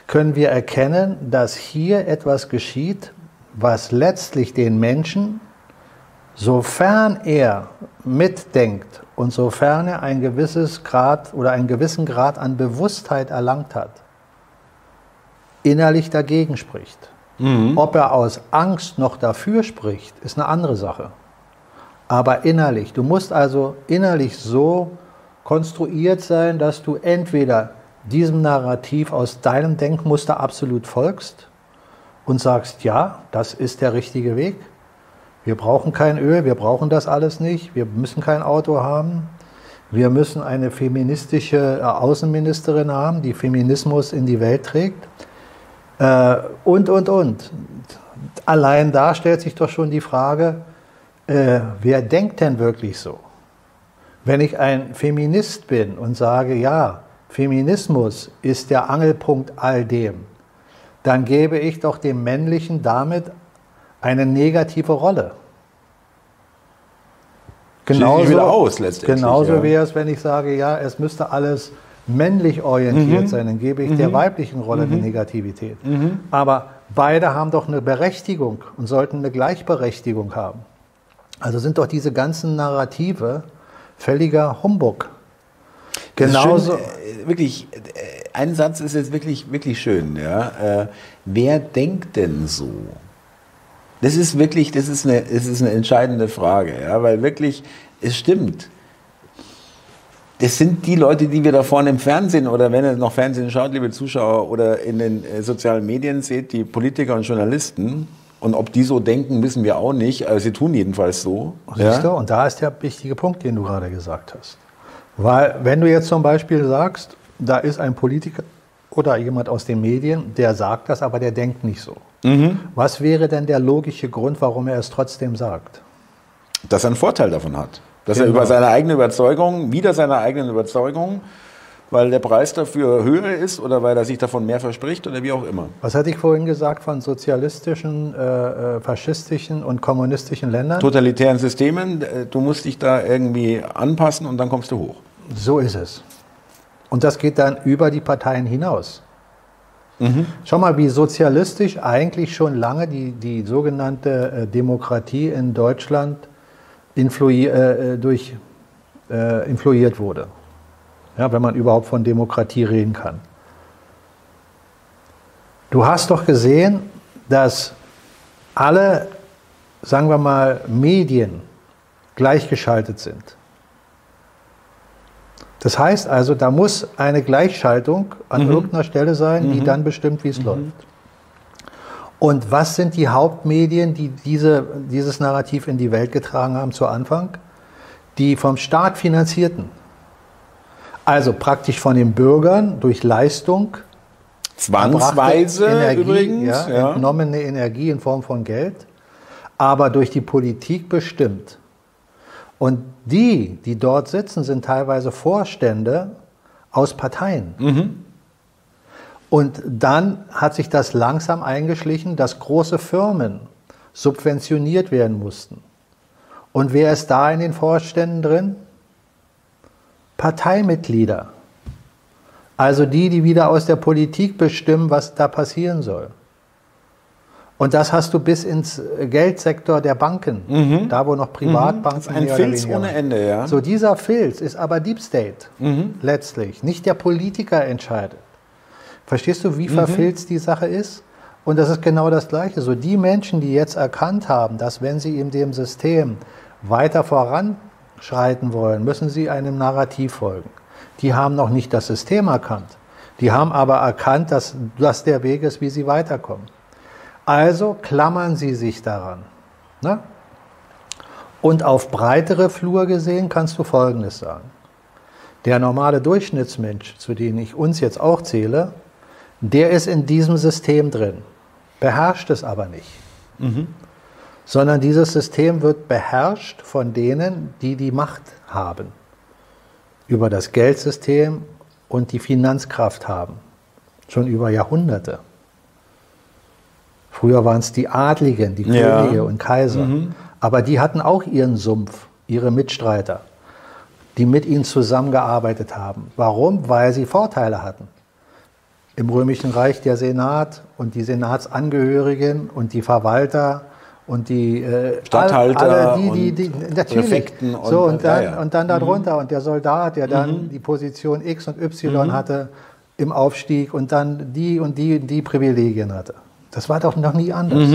können wir erkennen, dass hier etwas geschieht, was letztlich den Menschen, sofern er mitdenkt und sofern er ein gewisses Grad oder einen gewissen Grad an Bewusstheit erlangt hat, innerlich dagegen spricht. Mhm. Ob er aus Angst noch dafür spricht, ist eine andere Sache aber innerlich. Du musst also innerlich so konstruiert sein, dass du entweder diesem Narrativ aus deinem Denkmuster absolut folgst und sagst, ja, das ist der richtige Weg. Wir brauchen kein Öl, wir brauchen das alles nicht, wir müssen kein Auto haben. Wir müssen eine feministische äh, Außenministerin haben, die Feminismus in die Welt trägt. Äh, und, und, und. Allein da stellt sich doch schon die Frage, äh, wer denkt denn wirklich so? Wenn ich ein Feminist bin und sage, ja, Feminismus ist der Angelpunkt all dem, dann gebe ich doch dem Männlichen damit eine negative Rolle. Genauso, aus, genauso ja. wäre es, wenn ich sage, ja, es müsste alles männlich orientiert mhm. sein, dann gebe ich mhm. der weiblichen Rolle mhm. eine Negativität. Mhm. Aber beide haben doch eine Berechtigung und sollten eine Gleichberechtigung haben. Also sind doch diese ganzen Narrative völliger Humbug. Genauso. Schön, äh, wirklich, äh, ein Satz ist jetzt wirklich, wirklich schön. Ja? Äh, wer denkt denn so? Das ist wirklich, das ist eine, das ist eine entscheidende Frage, ja? weil wirklich, es stimmt. Das sind die Leute, die wir da vorne im Fernsehen oder wenn ihr noch Fernsehen schaut, liebe Zuschauer, oder in den sozialen Medien seht, die Politiker und Journalisten, und ob die so denken, wissen wir auch nicht. Also sie tun jedenfalls so. Siehst ja? Und da ist der wichtige Punkt, den du gerade gesagt hast. Weil wenn du jetzt zum Beispiel sagst, da ist ein Politiker oder jemand aus den Medien, der sagt das, aber der denkt nicht so. Mhm. Was wäre denn der logische Grund, warum er es trotzdem sagt? Dass er einen Vorteil davon hat. Dass er Genau. über seine eigene Überzeugung, wieder seine eigenen Überzeugung, weil der Preis dafür höher ist oder weil er sich davon mehr verspricht oder wie auch immer. Was hatte ich vorhin gesagt von sozialistischen, äh, äh, faschistischen und kommunistischen Ländern? Totalitären Systemen, äh, du musst dich da irgendwie anpassen und dann kommst du hoch. So ist es. Und das geht dann über die Parteien hinaus. Schau mal, wie sozialistisch eigentlich schon lange die, die sogenannte äh, Demokratie in Deutschland influi äh, durch, äh, influiert wurde. Ja, wenn man überhaupt von Demokratie reden kann. Du hast doch gesehen, dass alle, sagen wir mal, Medien gleichgeschaltet sind. Das heißt also, da muss eine Gleichschaltung an irgendeiner Stelle sein, die dann bestimmt, wie es läuft. Und was sind die Hauptmedien, die diese, dieses Narrativ in die Welt getragen haben zu Anfang? Die vom Staat finanzierten. Also praktisch von den Bürgern durch Leistung Zwangsweise Energie, übrigens. ja, Ja. entnommene Energie in Form von Geld, aber durch die Politik bestimmt. Und die, die dort sitzen, sind teilweise Vorstände aus Parteien. Mhm. Und dann hat sich das langsam eingeschlichen, dass große Firmen subventioniert werden mussten. Und wer ist da in den Vorständen drin? Parteimitglieder. Also die, die wieder aus der Politik bestimmen, was da passieren soll. Und das hast du bis ins Geldsektor der Banken, da wo noch Privatbanken Das ist ein Filz ohne. Ende, ja. So dieser Filz ist aber Deep State letztlich. Nicht der Politiker entscheidet. Verstehst du, wie verfilzt die Sache ist? Und das ist genau das Gleiche. So die Menschen, die jetzt erkannt haben, dass wenn sie in dem System weiter voranschreiten wollen, müssen sie einem Narrativ folgen. Die haben noch nicht das System erkannt. Die haben aber erkannt, dass das der Weg ist, wie sie weiterkommen. Also klammern sie sich daran. Ne? Und auf breitere Flur gesehen kannst du Folgendes sagen. Der normale Durchschnittsmensch, zu dem ich uns jetzt auch zähle, der ist in diesem System drin, beherrscht es aber nicht. Sondern dieses System wird beherrscht von denen, die die Macht haben. Über das Geldsystem und die Finanzkraft haben. Schon über Jahrhunderte. Früher waren es die Adligen, die Ja. Könige und Kaiser. Aber die hatten auch ihren Sumpf, ihre Mitstreiter, die mit ihnen zusammengearbeitet haben. Warum? Weil sie Vorteile hatten. Im Römischen Reich der Senat und die Senatsangehörigen und die Verwalter und die äh, Statthalter alle, die, die, die, und natürlich. Präfekten und- so, und dann, ja, ja. und dann darunter und der Soldat, der dann die Position X und Y hatte im Aufstieg und dann die und die und die Privilegien hatte. Das war doch noch nie anders.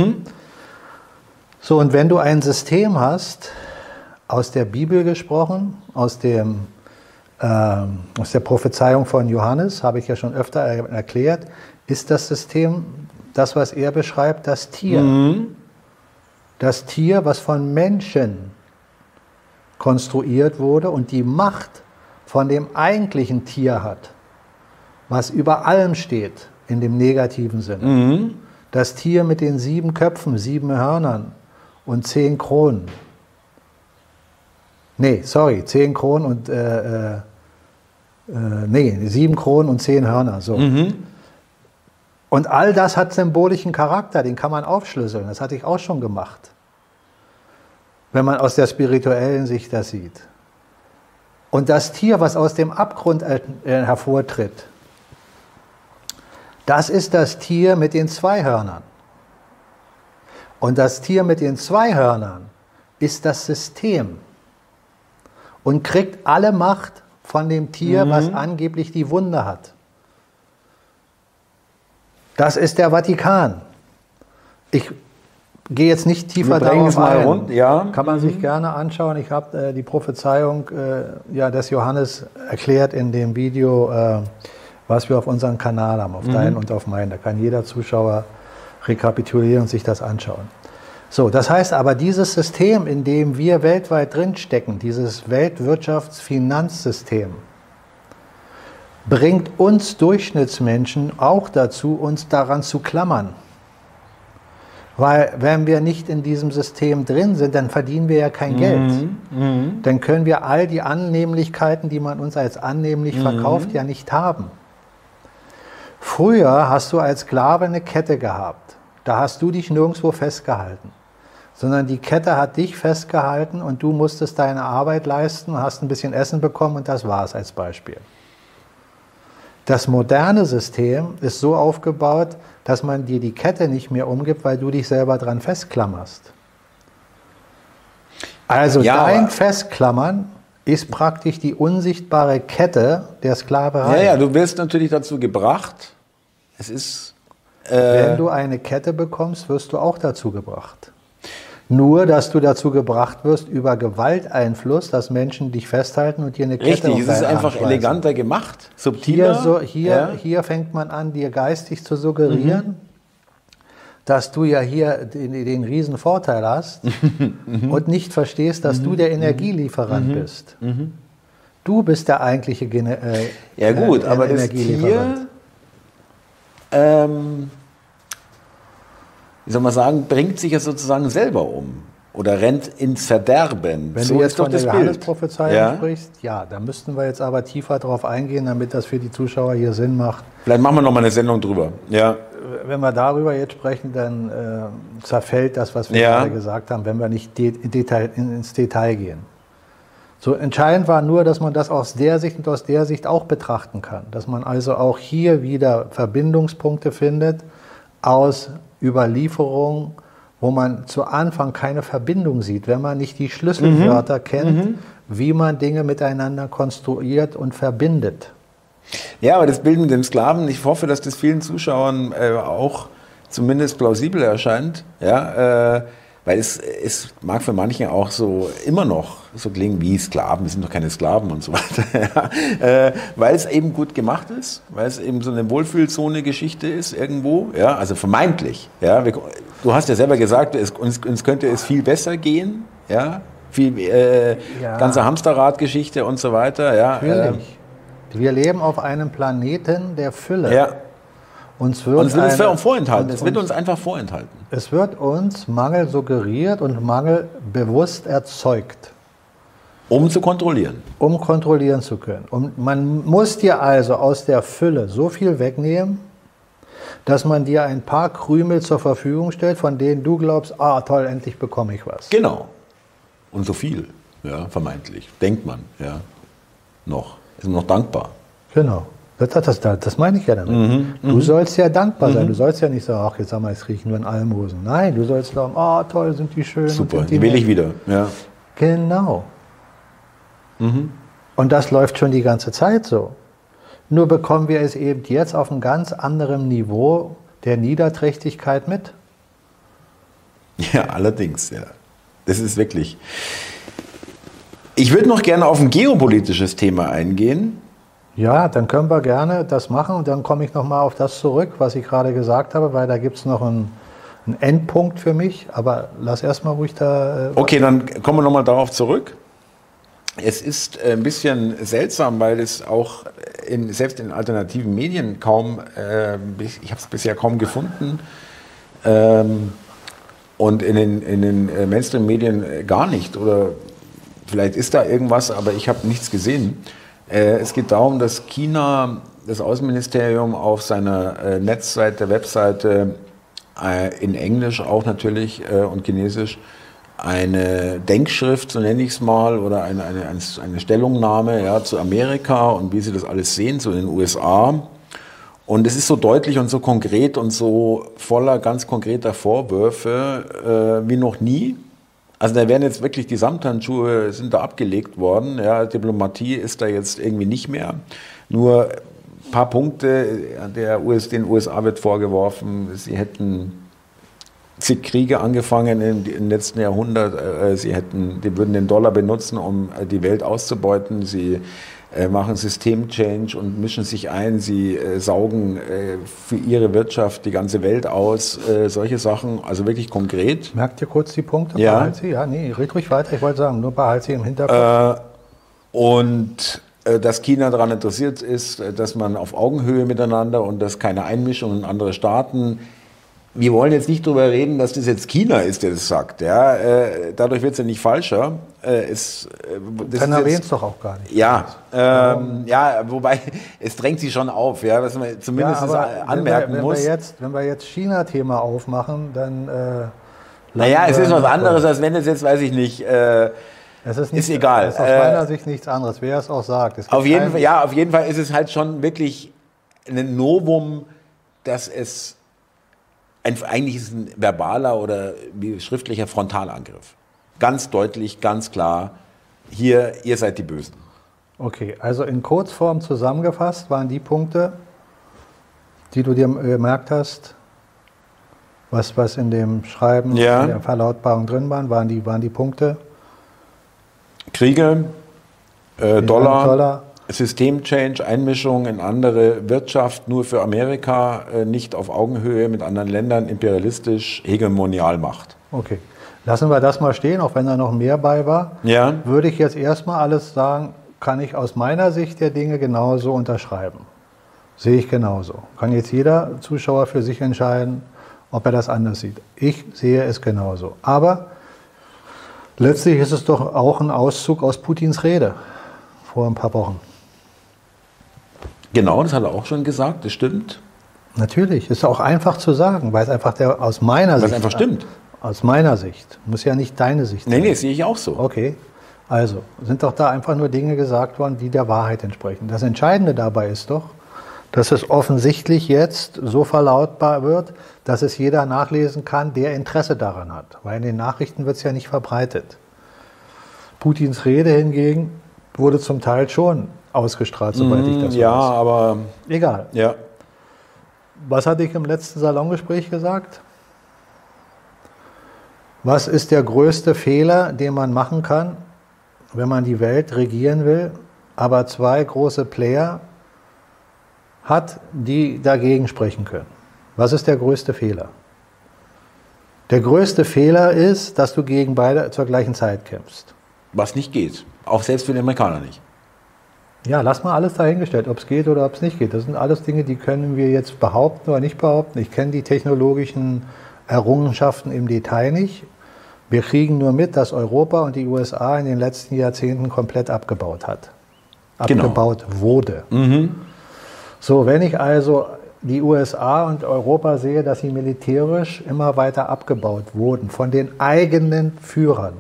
So, und wenn du ein System hast, aus der Bibel gesprochen, aus, dem, ähm, aus der Prophezeiung von Johannes, habe ich ja schon öfter er erklärt, ist das System, das, was er beschreibt, das Tier. Das Tier, was von Menschen konstruiert wurde und die Macht von dem eigentlichen Tier hat, was über allem steht, in dem negativen Sinne. Das Tier mit den sieben Köpfen, sieben Hörnern und zehn Kronen. Nee, sorry, zehn Kronen und äh, äh, äh, nee, sieben Kronen und zehn Hörner. So. Und all das hat symbolischen Charakter, den kann man aufschlüsseln. Das hatte ich auch schon gemacht. Wenn man aus der spirituellen Sicht das sieht. Und das Tier, was aus dem Abgrund äh, hervortritt, das ist das Tier mit den zwei Hörnern. Und das Tier mit den zwei Hörnern ist das System und kriegt alle Macht von dem Tier, was angeblich die Wunde hat. Das ist der Vatikan. Ich gehe jetzt nicht tiefer Wir darauf mal ein. rund, ja. Kann man sich gerne anschauen. Ich habe äh, die Prophezeiung äh, ja, des Johannes erklärt in dem Video, äh, was wir auf unserem Kanal haben, auf deinen und auf meinen. Da kann jeder Zuschauer rekapitulieren und sich das anschauen. So, das heißt aber, dieses System, in dem wir weltweit drinstecken, dieses Weltwirtschaftsfinanzsystem, bringt uns Durchschnittsmenschen auch dazu, uns daran zu klammern. Weil wenn wir nicht in diesem System drin sind, dann verdienen wir ja kein Mhm. Geld. Dann können wir all die Annehmlichkeiten, die man uns als annehmlich verkauft, ja nicht haben. Früher hast du als Sklave eine Kette gehabt. Da hast du dich nirgendwo festgehalten. Sondern die Kette hat dich festgehalten und du musstest deine Arbeit leisten, hast ein bisschen Essen bekommen und das war es als Beispiel. Das moderne System ist so aufgebaut, dass man dir die Kette nicht mehr umgibt, weil du dich selber dran festklammerst. Also Ja, dein Festklammern ist praktisch die unsichtbare Kette der Sklaverei. Ja, ja, du wirst natürlich dazu gebracht. Es ist. Äh, Wenn du eine Kette bekommst, wirst du auch dazu gebracht. Nur, dass du dazu gebracht wirst über Gewalteinfluss, dass Menschen dich festhalten und dir eine Kette richtig, um es ist einfach schweißen. eleganter gemacht, subtiler. Hier, so, hier, ja. hier fängt man an, dir geistig zu suggerieren, dass du ja hier den, den riesen Vorteil hast [laughs] und nicht verstehst, dass du der Energielieferant bist. Du bist der eigentliche Gene äh, Ja gut, äh, aber Energielieferant. Tier, ähm, wie soll man sagen, bringt sich ja sozusagen selber um oder rennt ins Verderben. Wenn so du jetzt von der. Johannesprophezeiung Ja? sprichst, ja, da müssten wir jetzt aber tiefer drauf eingehen, damit das für die Zuschauer hier Sinn macht. Vielleicht machen wir noch mal eine Sendung drüber. Ja, Wenn wir darüber jetzt sprechen, dann äh, zerfällt das, was wir Ja. gerade gesagt haben, wenn wir nicht de Detail, in, ins Detail gehen. So entscheidend war nur, dass man das aus der Sicht und aus der Sicht auch betrachten kann. Dass man also auch hier wieder Verbindungspunkte findet aus Überlieferung, wo man zu Anfang keine Verbindung sieht, wenn man nicht die Schlüsselwörter kennt, wie man Dinge miteinander konstruiert und verbindet. Ja, aber das Bild mit dem Sklaven, ich hoffe, dass das vielen Zuschauern äh, auch zumindest plausibel erscheint. Ja, äh, weil es, es mag für manche auch so immer noch so klingen wie Sklaven, wir sind doch keine Sklaven und so weiter. [laughs] ja, äh, weil es eben gut gemacht ist, weil es eben so eine Wohlfühlzone-Geschichte ist irgendwo, ja, also vermeintlich. Ja, wir, du hast ja selber gesagt, es, uns, uns könnte es viel besser gehen, ja, viel äh, Ja. ganze Hamsterrad-Geschichte und so weiter, ja. ähm, Natürlich. Wir leben auf einem Planeten der Fülle. ja. Uns wird, Und es wird uns eine- vorenthalten. und Es wird uns einfach vorenthalten. es wird uns Mangel suggeriert und Mangel bewusst erzeugt, Um zu kontrollieren. um kontrollieren zu können. Und man muss dir also aus der Fülle so viel wegnehmen, dass man dir ein paar Krümel zur Verfügung stellt, von denen du glaubst, ah toll, endlich bekomme ich was. Genau. Und so viel, ja, vermeintlich. Denkt man, ja. Noch. Ist noch dankbar. Genau. Das, das, das, das meine ich ja damit. Mhm, Du sollst ja dankbar sein. Du sollst ja nicht sagen, ach, jetzt sag mal, jetzt kriege ich nur einen Almosen. Nein, du sollst sagen, ah, toll, sind die schön. Super, sind die will ich wieder. Ja. Genau. Mhm. Und das läuft schon die ganze Zeit so. Nur bekommen wir es eben jetzt auf einem ganz anderen Niveau der Niederträchtigkeit mit. [laughs] ja, allerdings, ja. Das ist wirklich. Ich würde noch gerne auf ein geopolitisches Thema eingehen. Ja, dann können wir gerne das machen und dann komme ich nochmal auf das zurück, was ich gerade gesagt habe, weil da gibt es noch einen, einen Endpunkt für mich. Aber lass erstmal ruhig da. Äh, Okay, dann kommen wir nochmal darauf zurück. Es ist äh, ein bisschen seltsam, weil es auch in, selbst in alternativen Medien kaum, äh, ich habe es bisher kaum gefunden, ähm, und in den, in den äh, Mainstream-Medien äh, gar nicht. Oder vielleicht ist da irgendwas, aber ich habe nichts gesehen. Äh, es geht darum, dass China, das Außenministerium auf seiner äh, Netzseite, Webseite äh, in Englisch auch natürlich und Chinesisch eine Denkschrift, so nenne ich es mal, oder eine, eine, eine- eine Stellungnahme ja, zu Amerika und wie sie das alles sehen, zu den USA. Und es ist so deutlich und so konkret und so voller ganz konkreter Vorwürfe äh, wie noch nie. Also da werden jetzt wirklich die Samthandschuhe sind da abgelegt worden. Ja, Diplomatie ist da jetzt irgendwie nicht mehr. Nur ein paar Punkte. Der US, den USA wird vorgeworfen, sie hätten zig Kriege angefangen in, im letzten Jahrhundert. Äh, Sie hätten, die würden den Dollar benutzen, um die Welt auszubeuten. Sie äh, machen Systemchange und mischen sich ein. Sie äh, saugen äh, für ihre Wirtschaft die ganze Welt aus. Äh, solche Sachen, also wirklich konkret. Merkt ihr kurz die Punkte? Ja. Behalt sie? Ja, nee, red ruhig weiter. Ich wollte sagen, nur behalt sie im Hinterkopf. Äh, und äh, dass China daran interessiert ist, dass man auf Augenhöhe miteinander und dass keine Einmischung in andere Staaten. Wir wollen jetzt nicht darüber reden, dass das jetzt China ist, der das sagt. Ja, äh, dadurch wird es ja nicht falscher. Es, das Dann erwähnt es doch auch gar nicht. Ja, ähm, ja, wobei es drängt sich schon auf, ja, was man zumindest ja, anmerken wenn wir, wenn muss. Wir jetzt, wenn wir jetzt China-Thema aufmachen, dann. Äh, naja, es ist was anderes, als wenn es jetzt, weiß ich nicht. Äh, es ist, nicht, ist egal. Es ist aus meiner äh, Sicht nichts anderes, wer es auch sagt. auf jeden Fall, ja, auf jeden Fall ist es halt schon wirklich ein Novum, dass es ein, eigentlich ist ein verbaler oder schriftlicher Frontalangriff. Ganz deutlich, ganz klar, hier, ihr seid die Bösen. Okay, also in Kurzform zusammengefasst waren die Punkte, die du dir gemerkt hast, was, was in dem Schreiben, ja. in der Verlautbarung drin waren, waren die, waren die Punkte, Kriege, äh, Dollar, Dollar, Systemchange, Einmischung in andere Wirtschaft, nur für Amerika, äh, nicht auf Augenhöhe mit anderen Ländern, imperialistisch, Hegemonialmacht. Okay. Lassen wir das mal stehen, auch wenn da noch mehr bei war. Ja. Würde ich jetzt erstmal alles sagen, kann ich aus meiner Sicht der Dinge genauso unterschreiben. Sehe ich genauso. Kann jetzt jeder Zuschauer für sich entscheiden, ob er das anders sieht. Ich sehe es genauso. Aber Letztlich ist es doch auch ein Auszug aus Putins Rede vor ein paar Wochen. Genau, das hat er auch schon gesagt, das stimmt. Natürlich, ist auch einfach zu sagen, weil es einfach der, aus meiner weil Sicht. es einfach stimmt. Aus meiner Sicht. Muss ja nicht deine Sicht sein. Nee, nee, sehe ich auch so. Okay. Also, sind doch da einfach nur Dinge gesagt worden, die der Wahrheit entsprechen. Das Entscheidende dabei ist doch, dass es offensichtlich jetzt so verlautbar wird, dass es jeder nachlesen kann, der Interesse daran hat. Weil in den Nachrichten wird es ja nicht verbreitet. Putins Rede hingegen wurde zum Teil schon ausgestrahlt, soweit mm, ich das ja, weiß. Ja, aber. Egal. Ja. Was hatte ich im letzten Salongespräch gesagt? Was ist der größte Fehler, den man machen kann, wenn man die Welt regieren will, aber zwei große Player hat, die dagegen sprechen können. Was ist der größte Fehler? Der größte Fehler ist, dass du gegen beide zur gleichen Zeit kämpfst. Was nicht geht. Auch selbst für den Amerikaner nicht. Ja, lass mal alles dahingestellt, ob es geht oder ob es nicht geht. Das sind alles Dinge, die können wir jetzt behaupten oder nicht behaupten. Ich kenne die technologischen Errungenschaften im Detail nicht. Wir kriegen nur mit, dass Europa und die USA in den letzten Jahrzehnten komplett abgebaut hat. Genau. Abgebaut genau. wurde. Mhm. So, wenn ich also die USA und Europa sehe, dass sie militärisch immer weiter abgebaut wurden von den eigenen Führern,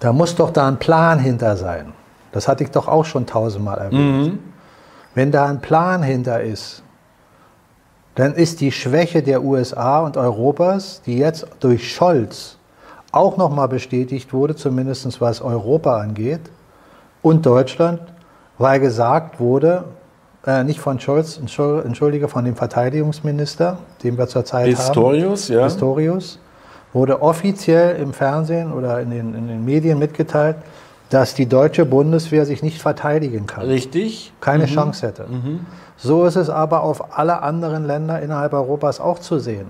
da muss doch da ein Plan hinter sein. Das hatte ich doch auch schon tausendmal erwähnt. Mhm. Wenn da ein Plan hinter ist, dann ist die Schwäche der USA und Europas, die jetzt durch Scholz auch nochmal bestätigt wurde, zumindest was Europa angeht, und Deutschland, weil gesagt wurde, äh, nicht von Scholz, entschuldige, von dem Verteidigungsminister, den wir zurzeit haben. Ja. Pistorius, wurde offiziell im Fernsehen oder in den, in den Medien mitgeteilt, dass die deutsche Bundeswehr sich nicht verteidigen kann. Richtig. Keine mhm. Chance hätte. Mhm. So ist es aber auf alle anderen Länder innerhalb Europas auch zu sehen.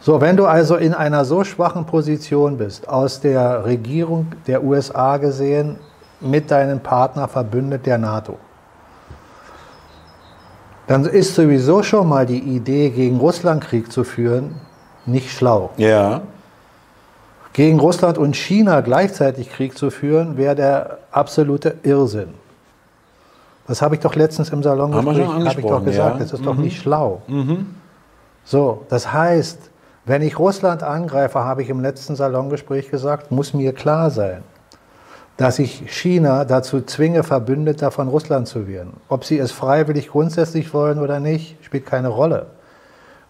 So, wenn du also in einer so schwachen Position bist, aus der Regierung der USA gesehen, mit deinem Partner verbündet der NATO. Dann ist sowieso schon mal die Idee, gegen Russland Krieg zu führen, nicht schlau. Ja. Gegen Russland und China gleichzeitig Krieg zu führen, wäre der absolute Irrsinn. Das habe ich doch letztens im Salon habe ich doch gesagt. Ja. Das ist mhm. doch nicht schlau. Mhm. So, das heißt, wenn ich Russland angreife, habe ich im letzten Salongespräch gesagt, muss mir klar sein, dass ich China dazu zwinge, Verbündeter von Russland zu werden. Ob sie es freiwillig grundsätzlich wollen oder nicht, spielt keine Rolle.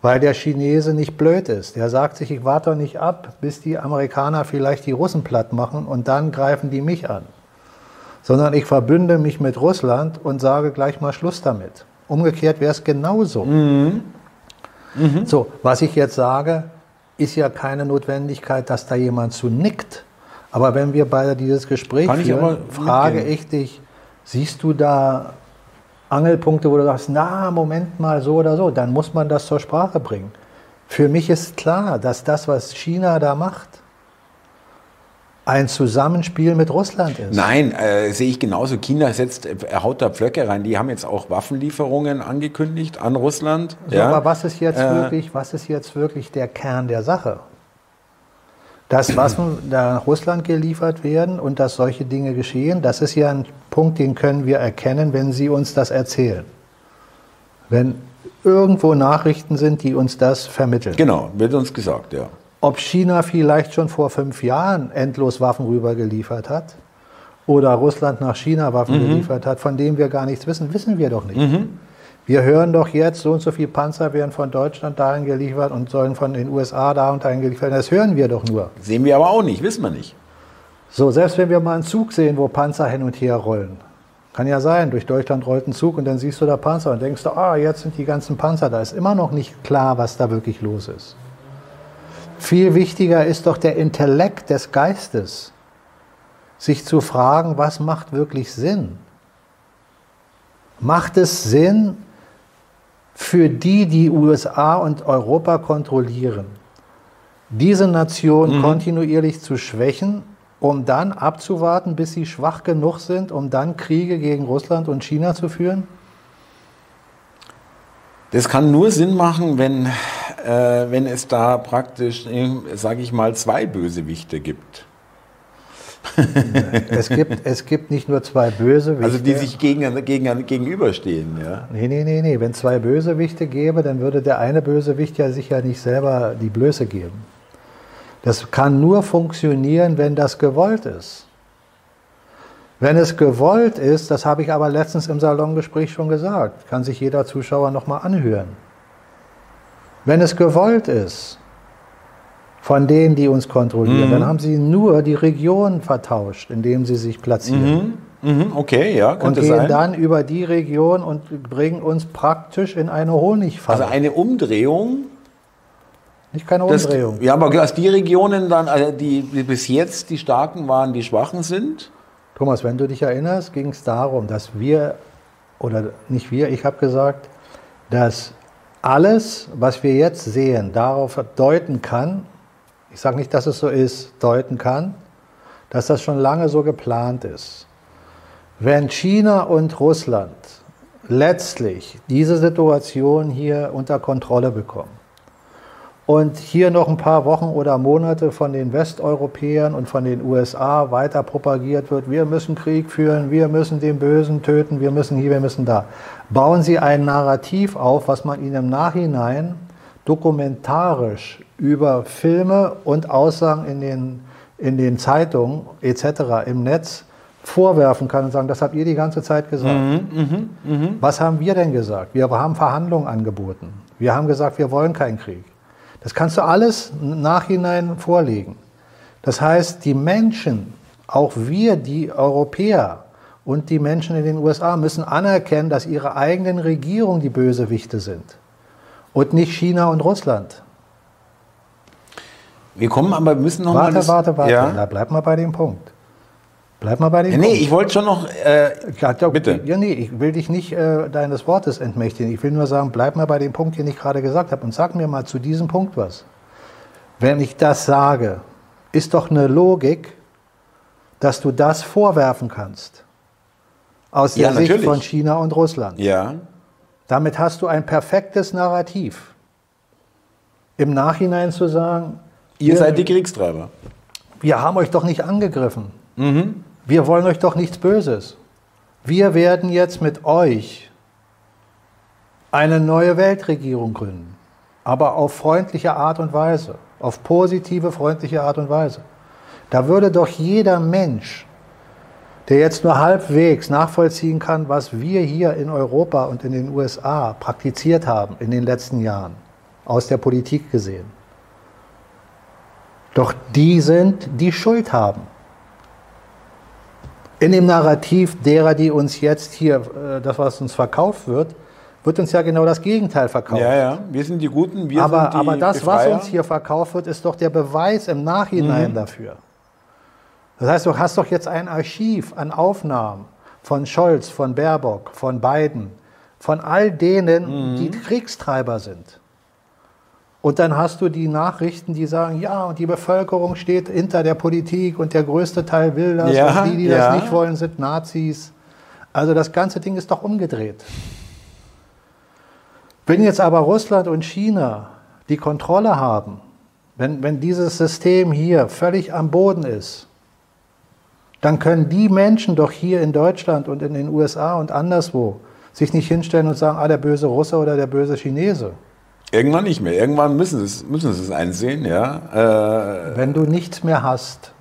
Weil der Chinese nicht blöd ist. Der sagt sich, ich warte doch nicht ab, bis die Amerikaner vielleicht die Russen platt machen und dann greifen die mich an. Sondern ich verbünde mich mit Russland und sage gleich mal Schluss damit. Umgekehrt wäre es genauso. Mhm. Mhm. So, was ich jetzt sage, ist ja keine Notwendigkeit, dass da jemand zu nickt aber wenn wir beide dieses Gespräch Kann führen, ich frage ich dich, siehst du da Angelpunkte, wo du sagst, na, Moment mal, so oder so, dann muss man das zur Sprache bringen. Für mich ist klar, dass das, was China da macht, ein Zusammenspiel mit Russland ist. Nein, äh, sehe ich genauso. China setzt, äh, haut da Pflöcke rein. Die haben jetzt auch Waffenlieferungen angekündigt an Russland. So, ja. Aber was ist, jetzt äh, wirklich, was ist jetzt wirklich der Kern der Sache? Dass Waffen nach Russland geliefert werden und dass solche Dinge geschehen, das ist ja ein Punkt, den können wir erkennen, wenn Sie uns das erzählen. Wenn irgendwo Nachrichten sind, die uns das vermitteln. Genau, wird uns gesagt, ja. Ob China vielleicht schon vor fünf Jahren endlos Waffen rübergeliefert hat oder Russland nach China Waffen mhm. geliefert hat, von dem wir gar nichts wissen, wissen wir doch nicht. Mhm. Wir hören doch jetzt, so und so viele Panzer werden von Deutschland dahin geliefert und sollen von den USA da und dahin geliefert werden. Das hören wir doch nur. Sehen wir aber auch nicht, wissen wir nicht. So, selbst wenn wir mal einen Zug sehen, wo Panzer hin und her rollen, kann ja sein, durch Deutschland rollt ein Zug und dann siehst du da Panzer und denkst du, ah, jetzt sind die ganzen Panzer da. Ist immer noch nicht klar, was da wirklich los ist. Viel wichtiger ist doch der Intellekt des Geistes, sich zu fragen, was macht wirklich Sinn? Macht es Sinn für die, die USA und Europa kontrollieren, diese Nation mhm. kontinuierlich zu schwächen, um dann abzuwarten, bis sie schwach genug sind, um dann Kriege gegen Russland und China zu führen? Das kann nur Sinn machen, wenn, äh, wenn es da praktisch, sage ich mal, zwei Bösewichte gibt. Es, gibt, es gibt nicht nur zwei Bösewichte. Also die sich gegen, gegen, gegenüberstehen, ja? Nee, nee, nee, nee. Wenn es zwei Bösewichte gäbe, dann würde der eine Bösewicht ja sicher nicht selber die Blöße geben. Das kann nur funktionieren, wenn das gewollt ist. Wenn es gewollt ist, das habe ich aber letztens im Salongespräch schon gesagt, kann sich jeder Zuschauer nochmal anhören. Wenn es gewollt ist, von denen, die uns kontrollieren, mhm. dann haben sie nur die Region vertauscht, indem sie sich platzieren. Mhm. Mhm. Okay, ja, könnte Und gehen sein. dann über die Region und bringen uns praktisch in eine Honigfalle. Also eine Umdrehung nicht keine Umdrehung. Das, ja, aber dass die Regionen dann, also die, die bis jetzt die Starken waren, die Schwachen sind? Thomas, wenn du dich erinnerst, ging es darum, dass wir, oder nicht wir, ich habe gesagt, dass alles, was wir jetzt sehen, darauf deuten kann, ich sage nicht, dass es so ist, deuten kann, dass das schon lange so geplant ist. Wenn China und Russland letztlich diese Situation hier unter Kontrolle bekommen, und hier noch ein paar Wochen oder Monate von den Westeuropäern und von den USA weiter propagiert wird, wir müssen Krieg führen, wir müssen den Bösen töten, wir müssen hier, wir müssen da. Bauen Sie ein Narrativ auf, was man Ihnen im Nachhinein dokumentarisch über Filme und Aussagen in den, in den Zeitungen etc. im Netz vorwerfen kann und sagen, das habt ihr die ganze Zeit gesagt. Mhm, mh, mh. Was haben wir denn gesagt? Wir haben Verhandlungen angeboten. Wir haben gesagt, wir wollen keinen Krieg. Das kannst du alles im Nachhinein vorlegen. Das heißt, die Menschen, auch wir, die Europäer und die Menschen in den USA müssen anerkennen, dass ihre eigenen Regierungen die Bösewichte sind und nicht China und Russland. Wir kommen aber, wir müssen noch warte, mal... Warte, warte, warte. Ja? bleib mal bei dem Punkt. Bleib mal bei dem ja, Nee, ich wollte schon noch. Äh, ja, doch, bitte. Ja, nee, ich will dich nicht äh, deines Wortes entmächtigen. Ich will nur sagen, bleib mal bei dem Punkt, den ich gerade gesagt habe. Und sag mir mal zu diesem Punkt was. Wenn ich das sage, ist doch eine Logik, dass du das vorwerfen kannst. Aus der ja, Sicht natürlich. von China und Russland. Ja. Damit hast du ein perfektes Narrativ. Im Nachhinein zu sagen, ihr seid die Kriegstreiber. Wir haben euch doch nicht angegriffen. Mhm. Wir wollen euch doch nichts Böses. Wir werden jetzt mit euch eine neue Weltregierung gründen, aber auf freundliche Art und Weise, auf positive, freundliche Art und Weise. Da würde doch jeder Mensch, der jetzt nur halbwegs nachvollziehen kann, was wir hier in Europa und in den USA praktiziert haben in den letzten Jahren, aus der Politik gesehen, doch die sind, die Schuld haben in dem Narrativ derer, die uns jetzt hier, äh, das was uns verkauft wird, wird uns ja genau das Gegenteil verkauft. Ja, ja, wir sind die Guten, wir aber, sind die Aber das, Befreier. was uns hier verkauft wird, ist doch der Beweis im Nachhinein mhm. dafür. Das heißt, du hast doch jetzt ein Archiv an Aufnahmen von Scholz, von Baerbock, von Biden, von all denen, mhm. die Kriegstreiber sind. Und dann hast du die Nachrichten, die sagen, ja, und die Bevölkerung steht hinter der Politik und der größte Teil will das Ja, und die, die ja. das nicht wollen, sind Nazis. Also das ganze Ding ist doch umgedreht. Wenn jetzt aber Russland und China die Kontrolle haben, wenn, wenn dieses System hier völlig am Boden ist, dann können die Menschen doch hier in Deutschland und in den USA und anderswo sich nicht hinstellen und sagen, ah, der böse Russe oder der böse Chinese. Irgendwann nicht mehr. Irgendwann müssen sie es, müssen sie es einsehen, ja. Äh, Wenn du nichts mehr hast,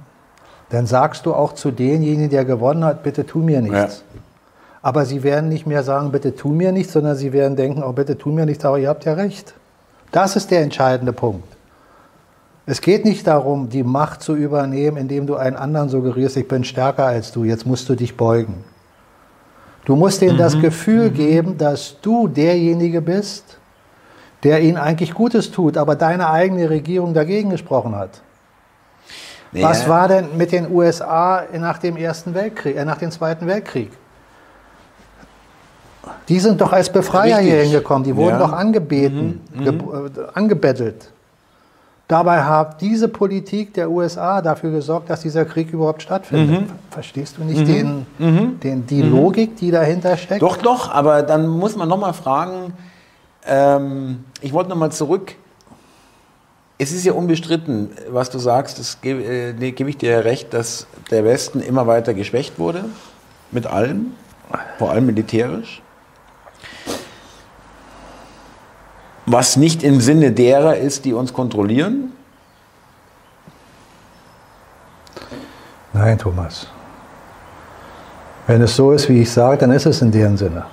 dann sagst du auch zu denjenigen, der gewonnen hat, bitte tu mir nichts. Aber sie werden nicht mehr sagen, bitte tu mir nichts, sondern sie werden denken, oh, bitte tu mir nichts, aber ihr habt ja recht. Das ist der entscheidende Punkt. Es geht nicht darum, die Macht zu übernehmen, indem du einen anderen suggerierst, ich bin stärker als du, jetzt musst du dich beugen. Du musst ihnen das Gefühl geben, dass du derjenige bist, der ihnen eigentlich Gutes tut, aber deine eigene Regierung dagegen gesprochen hat. Was ja, war denn mit den USA nach dem Ersten Weltkrieg, äh, nach dem Zweiten Weltkrieg? Die sind doch als Befreier Richtig. hier hingekommen, die wurden Ja. doch angebeten, ge- äh, angebettelt. Dabei hat diese Politik der USA dafür gesorgt, dass dieser Krieg überhaupt stattfindet. Verstehst du nicht den, den, die Logik, die dahinter steckt? Doch, doch, aber dann muss man nochmal fragen, ähm, ich wollte nochmal zurück. Es ist ja unbestritten, was du sagst, das gebe, äh, nee, gebe ich dir ja recht, dass der Westen immer weiter geschwächt wurde, mit allem, vor allem militärisch. Was nicht im Sinne derer ist, die uns kontrollieren. Nein, Thomas. Wenn es so ist, wie ich sage, dann ist es in deren Sinne.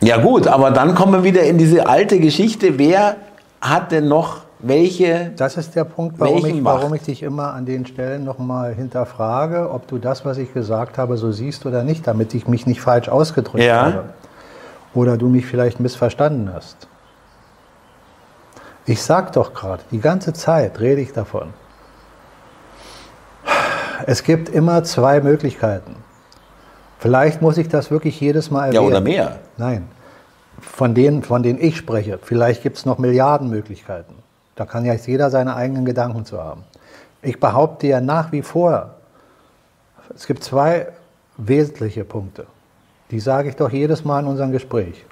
Ja gut, aber dann kommen wir wieder in diese alte Geschichte, wer hat denn noch welche Das ist der Punkt, warum ich, warum ich dich immer an den Stellen nochmal hinterfrage, ob du das, was ich gesagt habe, so siehst oder nicht, damit ich mich nicht falsch ausgedrückt Ja. habe. Oder du mich vielleicht missverstanden hast. Ich sag doch gerade, die ganze Zeit rede ich davon. Es gibt immer zwei Möglichkeiten. Vielleicht muss ich das wirklich jedes Mal Ja, erwähnen. oder mehr. Nein. Von denen, von denen ich spreche. Vielleicht gibt es noch Milliarden Möglichkeiten. Da kann ja jeder seine eigenen Gedanken zu haben. Ich behaupte ja nach wie vor, es gibt zwei wesentliche Punkte. Die sage ich doch jedes Mal in unserem Gespräch.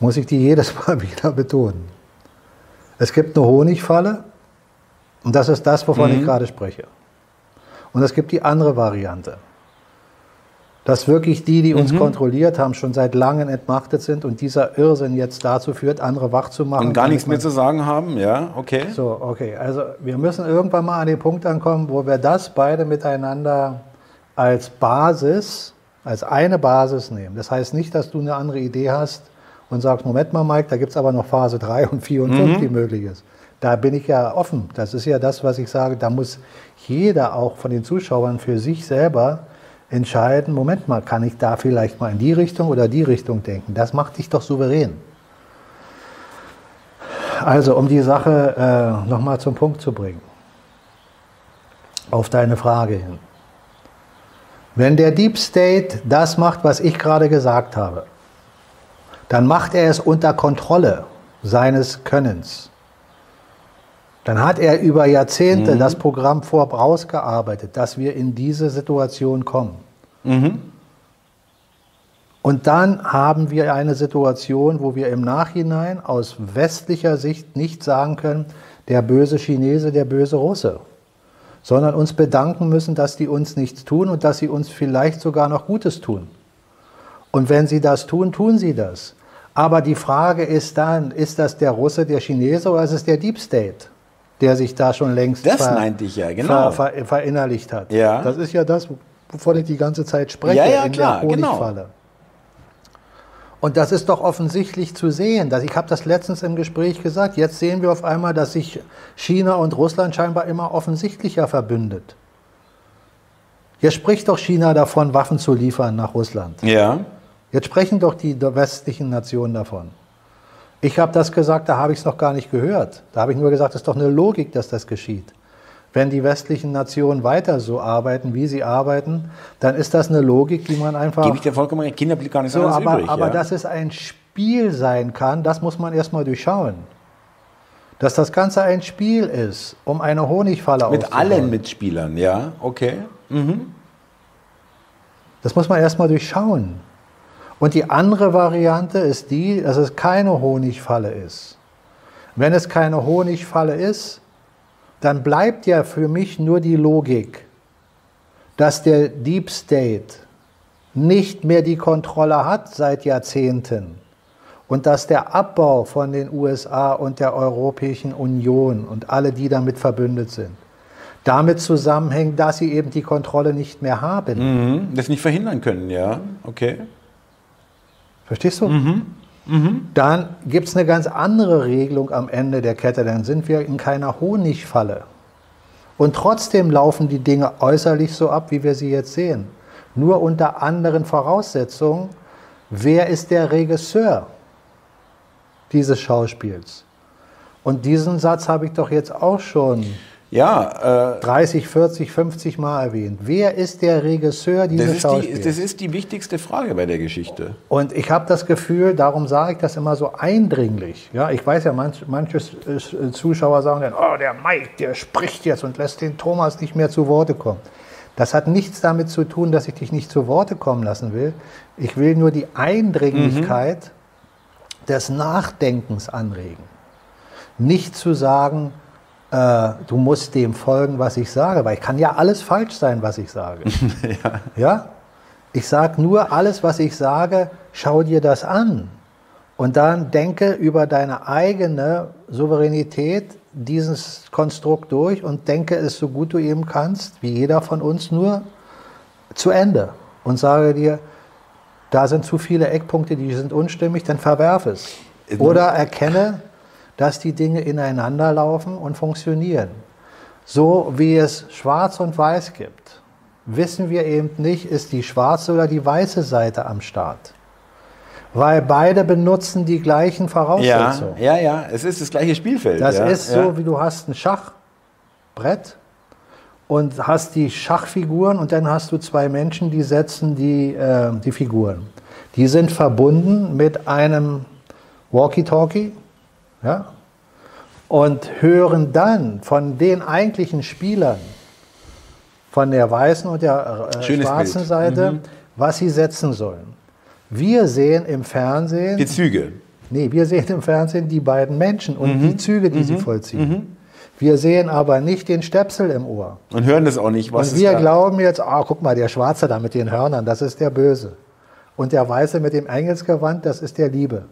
Muss ich die jedes Mal [laughs] wieder betonen. Es gibt eine Honigfalle und das ist das, wovon ich gerade spreche. Und es gibt die andere Variante dass wirklich die, die uns kontrolliert haben, schon seit langem entmachtet sind und dieser Irrsinn jetzt dazu führt, andere wach zu machen. Und gar nichts mehr zu sagen haben, ja, okay. So, okay. Also wir müssen irgendwann mal an den Punkt ankommen, wo wir das beide miteinander als Basis, als eine Basis nehmen. Das heißt nicht, dass du eine andere Idee hast und sagst, Moment mal, Mike, da gibt es aber noch Phase 3 und 4 und 5, die möglich ist. Da bin ich ja offen. Das ist ja das, was ich sage. Da muss jeder auch von den Zuschauern für sich selber entscheiden, Moment mal, kann ich da vielleicht mal in die Richtung oder die Richtung denken? Das macht dich doch souverän. Also, um die Sache äh, nochmal zum Punkt zu bringen, auf deine Frage hin. Wenn der Deep State das macht, was ich gerade gesagt habe, dann macht er es unter Kontrolle seines Könnens. Dann hat er über Jahrzehnte das Programm vorausgearbeitet, dass wir in diese Situation kommen. Und dann haben wir eine Situation, wo wir im Nachhinein aus westlicher Sicht nicht sagen können, der böse Chinese, der böse Russe, sondern uns bedanken müssen, dass die uns nichts tun und dass sie uns vielleicht sogar noch Gutes tun. Und wenn sie das tun, tun sie das. Aber die Frage ist dann, ist das der Russe, der Chinese oder ist es der Deep State, der sich da schon längst Das meinte ich ja, genau. ver, ver, verinnerlicht hat? Ja. Das ist ja das, wovon ich die ganze Zeit spreche, Ja, ja, in klar, der genau. Honigfalle. Und das ist doch offensichtlich zu sehen. Dass ich habe das letztens im Gespräch gesagt. Jetzt sehen wir auf einmal, dass sich China und Russland scheinbar immer offensichtlicher verbündet. Jetzt spricht doch China davon, Waffen zu liefern nach Russland. Ja. Jetzt sprechen doch die westlichen Nationen davon. Ich habe das gesagt, da habe ich es noch gar nicht gehört. Da habe ich nur gesagt, es ist doch eine Logik, dass das geschieht. Wenn die westlichen Nationen weiter so arbeiten, wie sie arbeiten, dann ist das eine Logik, die man einfach. Gebe ich dir vollkommen recht. Kinder blieb gar nicht so, aber übrig. aber ja. dass es ein Spiel sein kann, das muss man erstmal durchschauen. dass das Ganze ein Spiel ist, um eine Honigfalle Mit allen Mitspielern, ja, okay. Das muss man erstmal durchschauen. Und die andere Variante ist die, dass es keine Honigfalle ist. Wenn es keine Honigfalle ist, dann bleibt ja für mich nur die Logik, dass der Deep State nicht mehr die Kontrolle hat seit Jahrzehnten und dass der Abbau von den USA und der Europäischen Union und alle, die damit verbündet sind, damit zusammenhängt, dass sie eben die Kontrolle nicht mehr haben. Mhm. Das nicht verhindern können, ja, okay. Verstehst du? Dann gibt es eine ganz andere Regelung am Ende der Kette. Dann sind wir in keiner Honigfalle. Und trotzdem laufen die Dinge äußerlich so ab, wie wir sie jetzt sehen. Nur unter anderen Voraussetzungen. Wer ist der Regisseur dieses Schauspiels? Und diesen Satz habe ich doch jetzt auch schon Ja, äh, 30, 40, 50 Mal erwähnt. Wer ist der Regisseur das, dieses die, Schauspiels? das ist die wichtigste Frage bei der Geschichte. Und ich habe das Gefühl, darum sage ich das immer so eindringlich. Ja, ich weiß ja, manch, manche Zuschauer sagen dann, oh, der Mike, der spricht jetzt und lässt den Thomas nicht mehr zu Worte kommen. Das hat nichts damit zu tun, dass ich dich nicht zu Worte kommen lassen will. Ich will nur die Eindringlichkeit des Nachdenkens anregen. Nicht zu sagen, äh, du musst dem folgen, was ich sage, weil ich kann ja alles falsch sein, was ich sage. [laughs] ja. Ich sage nur alles, was ich sage, schau dir das an. Und dann denke über deine eigene Souveränität dieses Konstrukt durch und denke es so gut du eben kannst, wie jeder von uns nur, zu Ende. Und sage dir, da sind zu viele Eckpunkte, die sind unstimmig, dann verwerf es. Oder erkenne, dass die Dinge ineinander laufen und funktionieren. So wie es schwarz und weiß gibt, wissen wir eben nicht, ist die schwarze oder die weiße Seite am Start. Weil beide benutzen die gleichen Ja, Voraussetzungen. ja, ja, es ist das gleiche Spielfeld. Das ja, ist ja. so, wie du hast ein Schachbrett und hast die Schachfiguren und dann hast du zwei Menschen, die setzen die, äh, die Figuren. Die sind verbunden mit einem Walkie-Talkie ja, und hören dann von den eigentlichen Spielern, von der weißen und der äh, schwarzen Bild. Seite, was sie setzen sollen. Wir sehen im Fernsehen Die Züge. Nee, wir sehen im Fernsehen die beiden Menschen und Mhm. die Züge, die sie vollziehen. Wir sehen aber nicht den Stöpsel im Ohr. Und hören das auch nicht, was und wir da- glauben jetzt, ah, guck mal, der Schwarze da mit den Hörnern, das ist der Böse. Und der Weiße mit dem Engelsgewand, das ist der Liebe.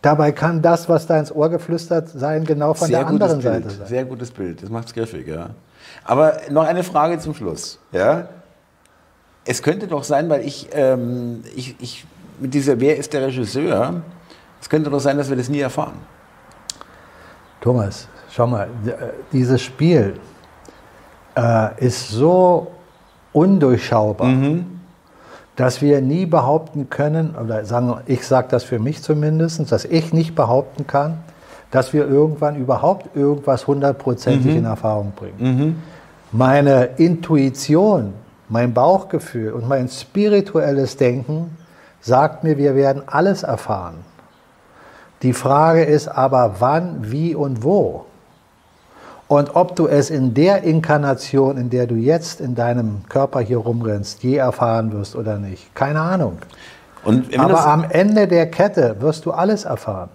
Dabei kann das, was da ins Ohr geflüstert sein, genau von Sehr der anderen Bild. Seite sein. Sehr gutes Bild. Das macht's griffig, ja. Aber noch eine Frage zum Schluss. Ja? Es könnte doch sein, weil ich, ähm, ich, ich mit dieser Wer ist der Regisseur? Es könnte doch sein, dass wir das nie erfahren. Thomas, schau mal, äh, dieses Spiel äh, ist so undurchschaubar, dass wir nie behaupten können, oder sagen, ich sage das für mich zumindest, dass ich nicht behaupten kann, dass wir irgendwann überhaupt irgendwas hundertprozentig in Erfahrung bringen. Meine Intuition, mein Bauchgefühl und mein spirituelles Denken sagt mir, wir werden alles erfahren. Die Frage ist aber, wann, wie und wo. Und ob du es in der Inkarnation, in der du jetzt in deinem Körper hier rumrennst, je erfahren wirst oder nicht. Keine Ahnung. Aber am Ende der Kette wirst du alles erfahren.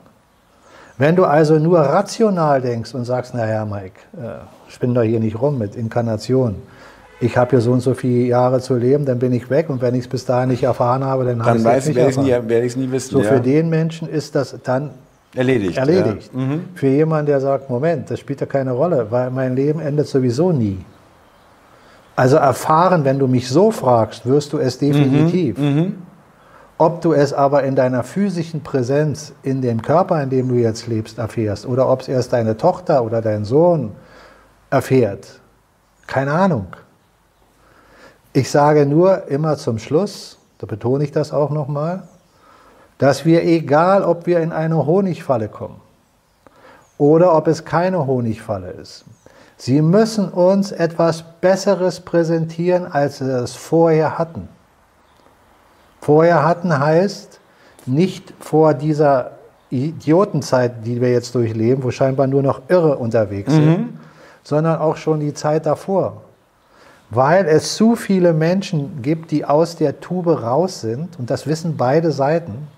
Wenn du also nur rational denkst und sagst, naja, Mike, äh, spinn doch hier nicht rum mit Inkarnation. Ich habe hier so und so viele Jahre zu leben, dann bin ich weg und wenn ich es bis dahin nicht erfahren habe, dann, habe dann ich weiß es ich, nicht ich erfahren. werde ich's nie wissen. So ja. für den Menschen ist das dann erledigt. erledigt. Ja. Mhm. Für jemanden, der sagt, Moment, das spielt ja keine Rolle, weil mein Leben endet sowieso nie. Also erfahren, wenn du mich so fragst, wirst du es definitiv. Ob du es aber in deiner physischen Präsenz, in dem Körper, in dem du jetzt lebst, erfährst, oder ob es erst deine Tochter oder dein Sohn erfährt, keine Ahnung. Ich sage nur immer zum Schluss, da betone ich das auch nochmal, dass wir, egal ob wir in eine Honigfalle kommen oder ob es keine Honigfalle ist, sie müssen uns etwas Besseres präsentieren, als sie es vorher hatten. Vorher hatten heißt, nicht vor dieser Idiotenzeit, die wir jetzt durchleben, wo scheinbar nur noch Irre unterwegs sind, sondern auch schon die Zeit davor. Weil es zu viele Menschen gibt, die aus der Tube raus sind, und das wissen beide Seiten,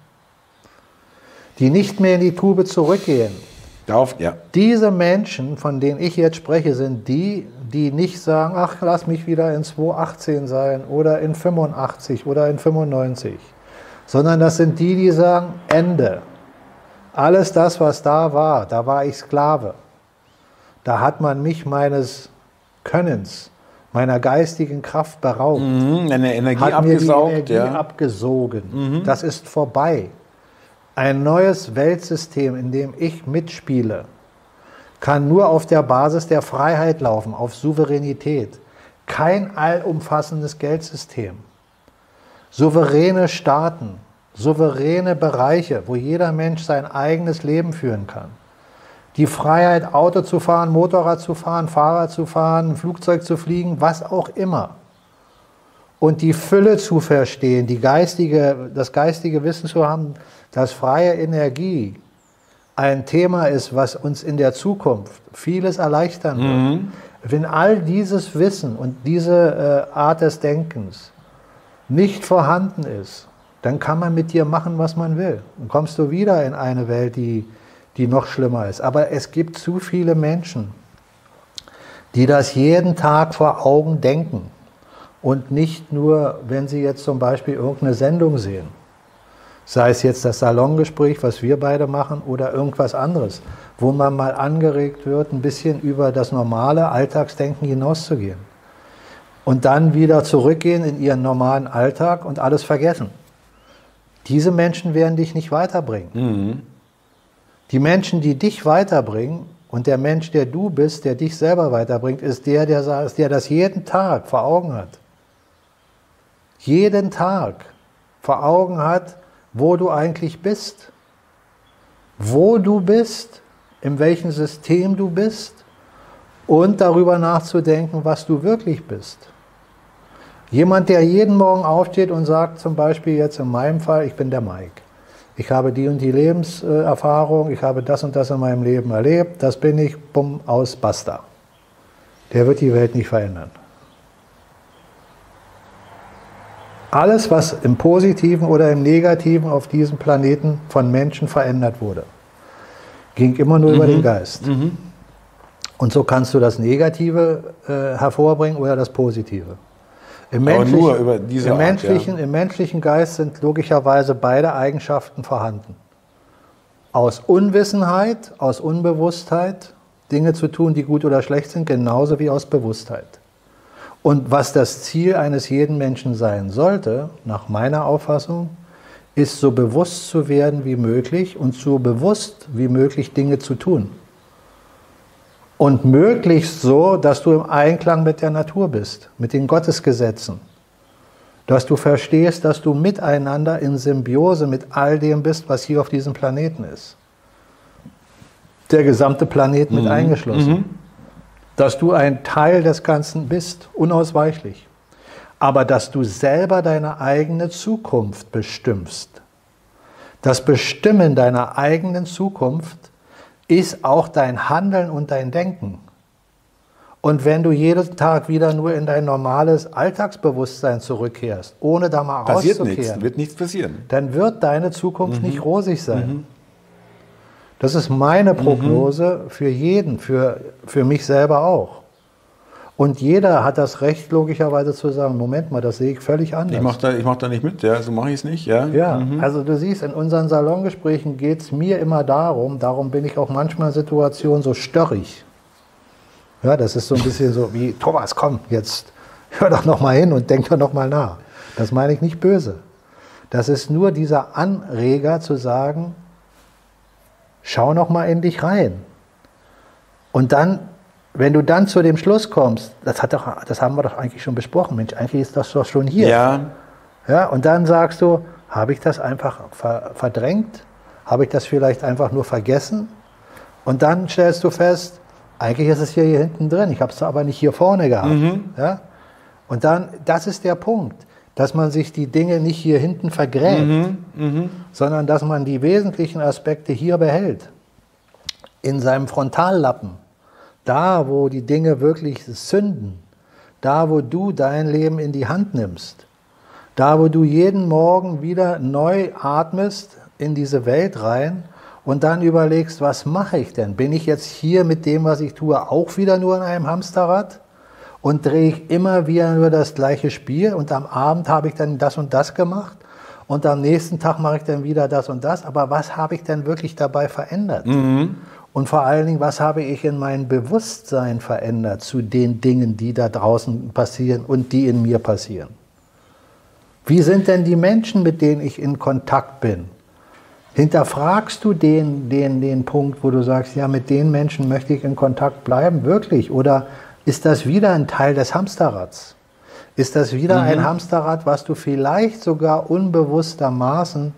die nicht mehr in die Tube zurückgehen. Darauf, ja. Diese Menschen, von denen ich jetzt spreche, sind die, die nicht sagen, ach, lass mich wieder in 2018 sein oder in 85 oder in 95, sondern das sind die, die sagen, Ende. Alles das, was da war, da war ich Sklave. Da hat man mich meines Könnens, meiner geistigen Kraft beraubt. Mhm, eine Energie hat mir die abgesaugt, Energie ja. abgesogen. Das ist vorbei. Ein neues Weltsystem, in dem ich mitspiele, kann nur auf der Basis der Freiheit laufen, auf Souveränität. Kein allumfassendes Geldsystem. Souveräne Staaten, souveräne Bereiche, wo jeder Mensch sein eigenes Leben führen kann. Die Freiheit, Auto zu fahren, Motorrad zu fahren, Fahrrad zu fahren, Flugzeug zu fliegen, was auch immer. Und die Fülle zu verstehen, die geistige, das geistige Wissen zu haben, dass freie Energie ein Thema ist, was uns in der Zukunft vieles erleichtern wird. Wenn all dieses Wissen und diese äh, Art des Denkens nicht vorhanden ist, dann kann man mit dir machen, was man will. Dann kommst du wieder in eine Welt, die, die noch schlimmer ist. Aber es gibt zu viele Menschen, die das jeden Tag vor Augen denken und nicht nur, wenn sie jetzt zum Beispiel irgendeine Sendung sehen. Sei es jetzt das Salongespräch, was wir beide machen, oder irgendwas anderes, wo man mal angeregt wird, ein bisschen über das normale Alltagsdenken hinauszugehen. Und dann wieder zurückgehen in ihren normalen Alltag und alles vergessen. Diese Menschen werden dich nicht weiterbringen. Die Menschen, die dich weiterbringen und der Mensch, der du bist, der dich selber weiterbringt, ist der, der, der das jeden Tag vor Augen hat. Jeden Tag vor Augen hat, wo du eigentlich bist. Wo du bist, in welchem System du bist und darüber nachzudenken, was du wirklich bist. Jemand, der jeden Morgen aufsteht und sagt, zum Beispiel jetzt in meinem Fall, ich bin der Mike. Ich habe die und die Lebenserfahrung, ich habe das und das in meinem Leben erlebt, das bin ich, bumm, aus, basta. Der wird die Welt nicht verändern. Alles, was im Positiven oder im Negativen auf diesem Planeten von Menschen verändert wurde, ging immer nur über den Geist. Und so kannst du das Negative äh, hervorbringen oder das Positive. Im Aber menschlichen, nur über diese im, Art, menschlichen, Im menschlichen Geist sind logischerweise beide Eigenschaften vorhanden. Aus Unwissenheit, aus Unbewusstheit, Dinge zu tun, die gut oder schlecht sind, genauso wie aus Bewusstheit. Und was das Ziel eines jeden Menschen sein sollte, nach meiner Auffassung, ist so bewusst zu werden wie möglich und so bewusst wie möglich Dinge zu tun. Und möglichst so, dass du im Einklang mit der Natur bist, mit den Gottesgesetzen. Dass du verstehst, dass du miteinander in Symbiose mit all dem bist, was hier auf diesem Planeten ist. Der gesamte Planet mit eingeschlossen. Dass du ein Teil des Ganzen bist, unausweichlich. Aber dass du selber deine eigene Zukunft bestimmst. Das Bestimmen deiner eigenen Zukunft ist auch dein Handeln und dein Denken. Und wenn du jeden Tag wieder nur in dein normales Alltagsbewusstsein zurückkehrst, ohne da mal Passiert auszukehren, nichts, wird nichts passieren. dann wird deine Zukunft nicht rosig sein. Das ist meine Prognose für jeden, für, für mich selber auch. Und jeder hat das Recht, logischerweise zu sagen, Moment mal, das sehe ich völlig anders. Ich mache da, ich mach da nicht mit, ja, so mache ich es nicht. Ja. Ja, also du siehst, in unseren Salongesprächen geht es mir immer darum, darum bin ich auch manchmal in Situationen so störrig. Ja, das ist so ein bisschen so wie, [laughs] Thomas, komm, jetzt hör doch noch mal hin und denk doch noch mal nach. Das meine ich nicht böse. Das ist nur dieser Anreger zu sagen, schau noch mal in dich rein. Und dann, wenn du dann zu dem Schluss kommst, das, hat doch, das haben wir doch eigentlich schon besprochen, Mensch, eigentlich ist das doch schon hier. ja, Ja, und dann sagst du, habe ich das einfach ver verdrängt? Habe ich das vielleicht einfach nur vergessen? Und dann stellst du fest, eigentlich ist es hier, hier hinten drin, ich habe es aber nicht hier vorne gehabt. Ja? Und dann, das ist der Punkt. Dass man sich die Dinge nicht hier hinten vergräbt, sondern dass man die wesentlichen Aspekte hier behält. In seinem Frontallappen, da wo die Dinge wirklich sünden, da wo du dein Leben in die Hand nimmst, da wo du jeden Morgen wieder neu atmest in diese Welt rein und dann überlegst, was mache ich denn? Bin ich jetzt hier mit dem, was ich tue, auch wieder nur in einem Hamsterrad? Und drehe ich immer wieder nur das gleiche Spiel und am Abend habe ich dann das und das gemacht und am nächsten Tag mache ich dann wieder das und das. Aber was habe ich denn wirklich dabei verändert? Mhm. Und vor allen Dingen, was habe ich in mein Bewusstsein verändert zu den Dingen, die da draußen passieren und die in mir passieren? Wie sind denn die Menschen, mit denen ich in Kontakt bin? Hinterfragst du den, den, den Punkt, wo du sagst, ja, mit den Menschen möchte ich in Kontakt bleiben, wirklich? Oder ist das wieder ein Teil des Hamsterrads? Ist das wieder mhm. ein Hamsterrad, was du vielleicht sogar unbewusstermaßen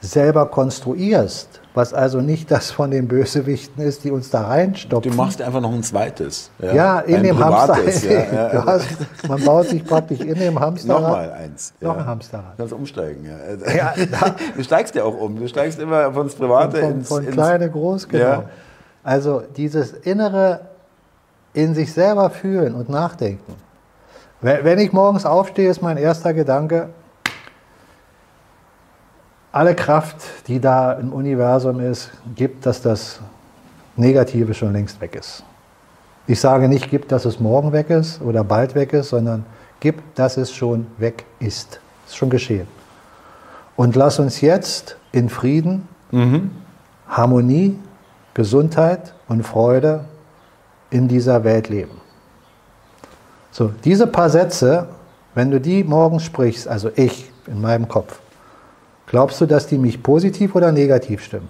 selber konstruierst? was also nicht das von den Bösewichten ist, die uns da reinstopfen. Du machst einfach noch ein zweites. Ja, ja in ein dem privates, Hamster. Ja, [laughs] ja. Hast, man baut sich praktisch in dem Hamsterrad. Nochmal eins. Noch ein Hamsterrad. Du kannst umsteigen. Ja. [laughs] du steigst ja auch um. Du steigst immer von ins Private von, von, ins... Von kleine groß, genau. Also dieses innere in sich selber fühlen und nachdenken. Wenn ich morgens aufstehe, ist mein erster Gedanke, alle Kraft, die da im Universum ist, gibt, dass das Negative schon längst weg ist. Ich sage nicht, gibt, dass es morgen weg ist oder bald weg ist, sondern gibt, dass es schon weg ist. Ist schon geschehen. Und lass uns jetzt in Frieden, mhm. Harmonie, Gesundheit und Freude in dieser Welt leben. So, diese paar Sätze, wenn du die morgens sprichst, also ich in meinem Kopf, Glaubst du, dass die mich positiv oder negativ stimmen?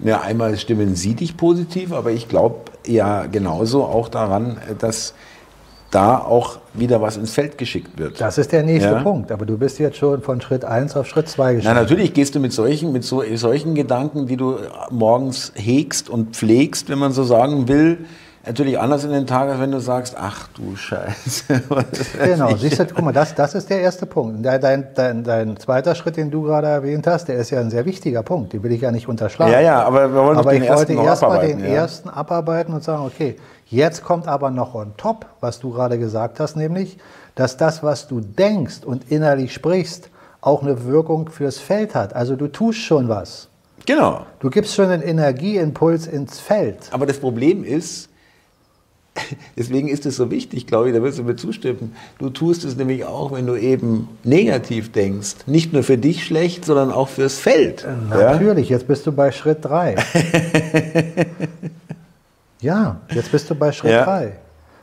Ja, einmal stimmen sie dich positiv, aber ich glaube ja genauso auch daran, dass da auch wieder was ins Feld geschickt wird. Das ist der nächste ja? Punkt. Aber du bist jetzt schon von Schritt 1 auf Schritt 2 geschrieben. Na, natürlich gehst du mit solchen, mit so, solchen Gedanken, die du morgens hegst und pflegst, wenn man so sagen will, natürlich anders in den Tag, als wenn du sagst, ach du Scheiße. [laughs] genau, siehst du, guck mal, das, das ist der erste Punkt. Dein, dein, dein zweiter Schritt, den du gerade erwähnt hast, der ist ja ein sehr wichtiger Punkt, den will ich ja nicht unterschlagen. Ja, ja, aber wir wollen aber den ich ersten wollte erstmal den ja. ersten abarbeiten und sagen, okay, jetzt kommt aber noch on top, was du gerade gesagt hast, nämlich, dass das, was du denkst und innerlich sprichst, auch eine Wirkung fürs Feld hat. Also du tust schon was. Genau. Du gibst schon einen Energieimpuls ins Feld. Aber das Problem ist, [laughs] Deswegen ist es so wichtig, glaube ich, da wirst du mir zustimmen. Du tust es nämlich auch, wenn du eben negativ denkst. Nicht nur für dich schlecht, sondern auch fürs Feld. Natürlich, [laughs] ja? jetzt bist du bei Schritt 3. ja, jetzt bist du bei Schritt 3. Ja.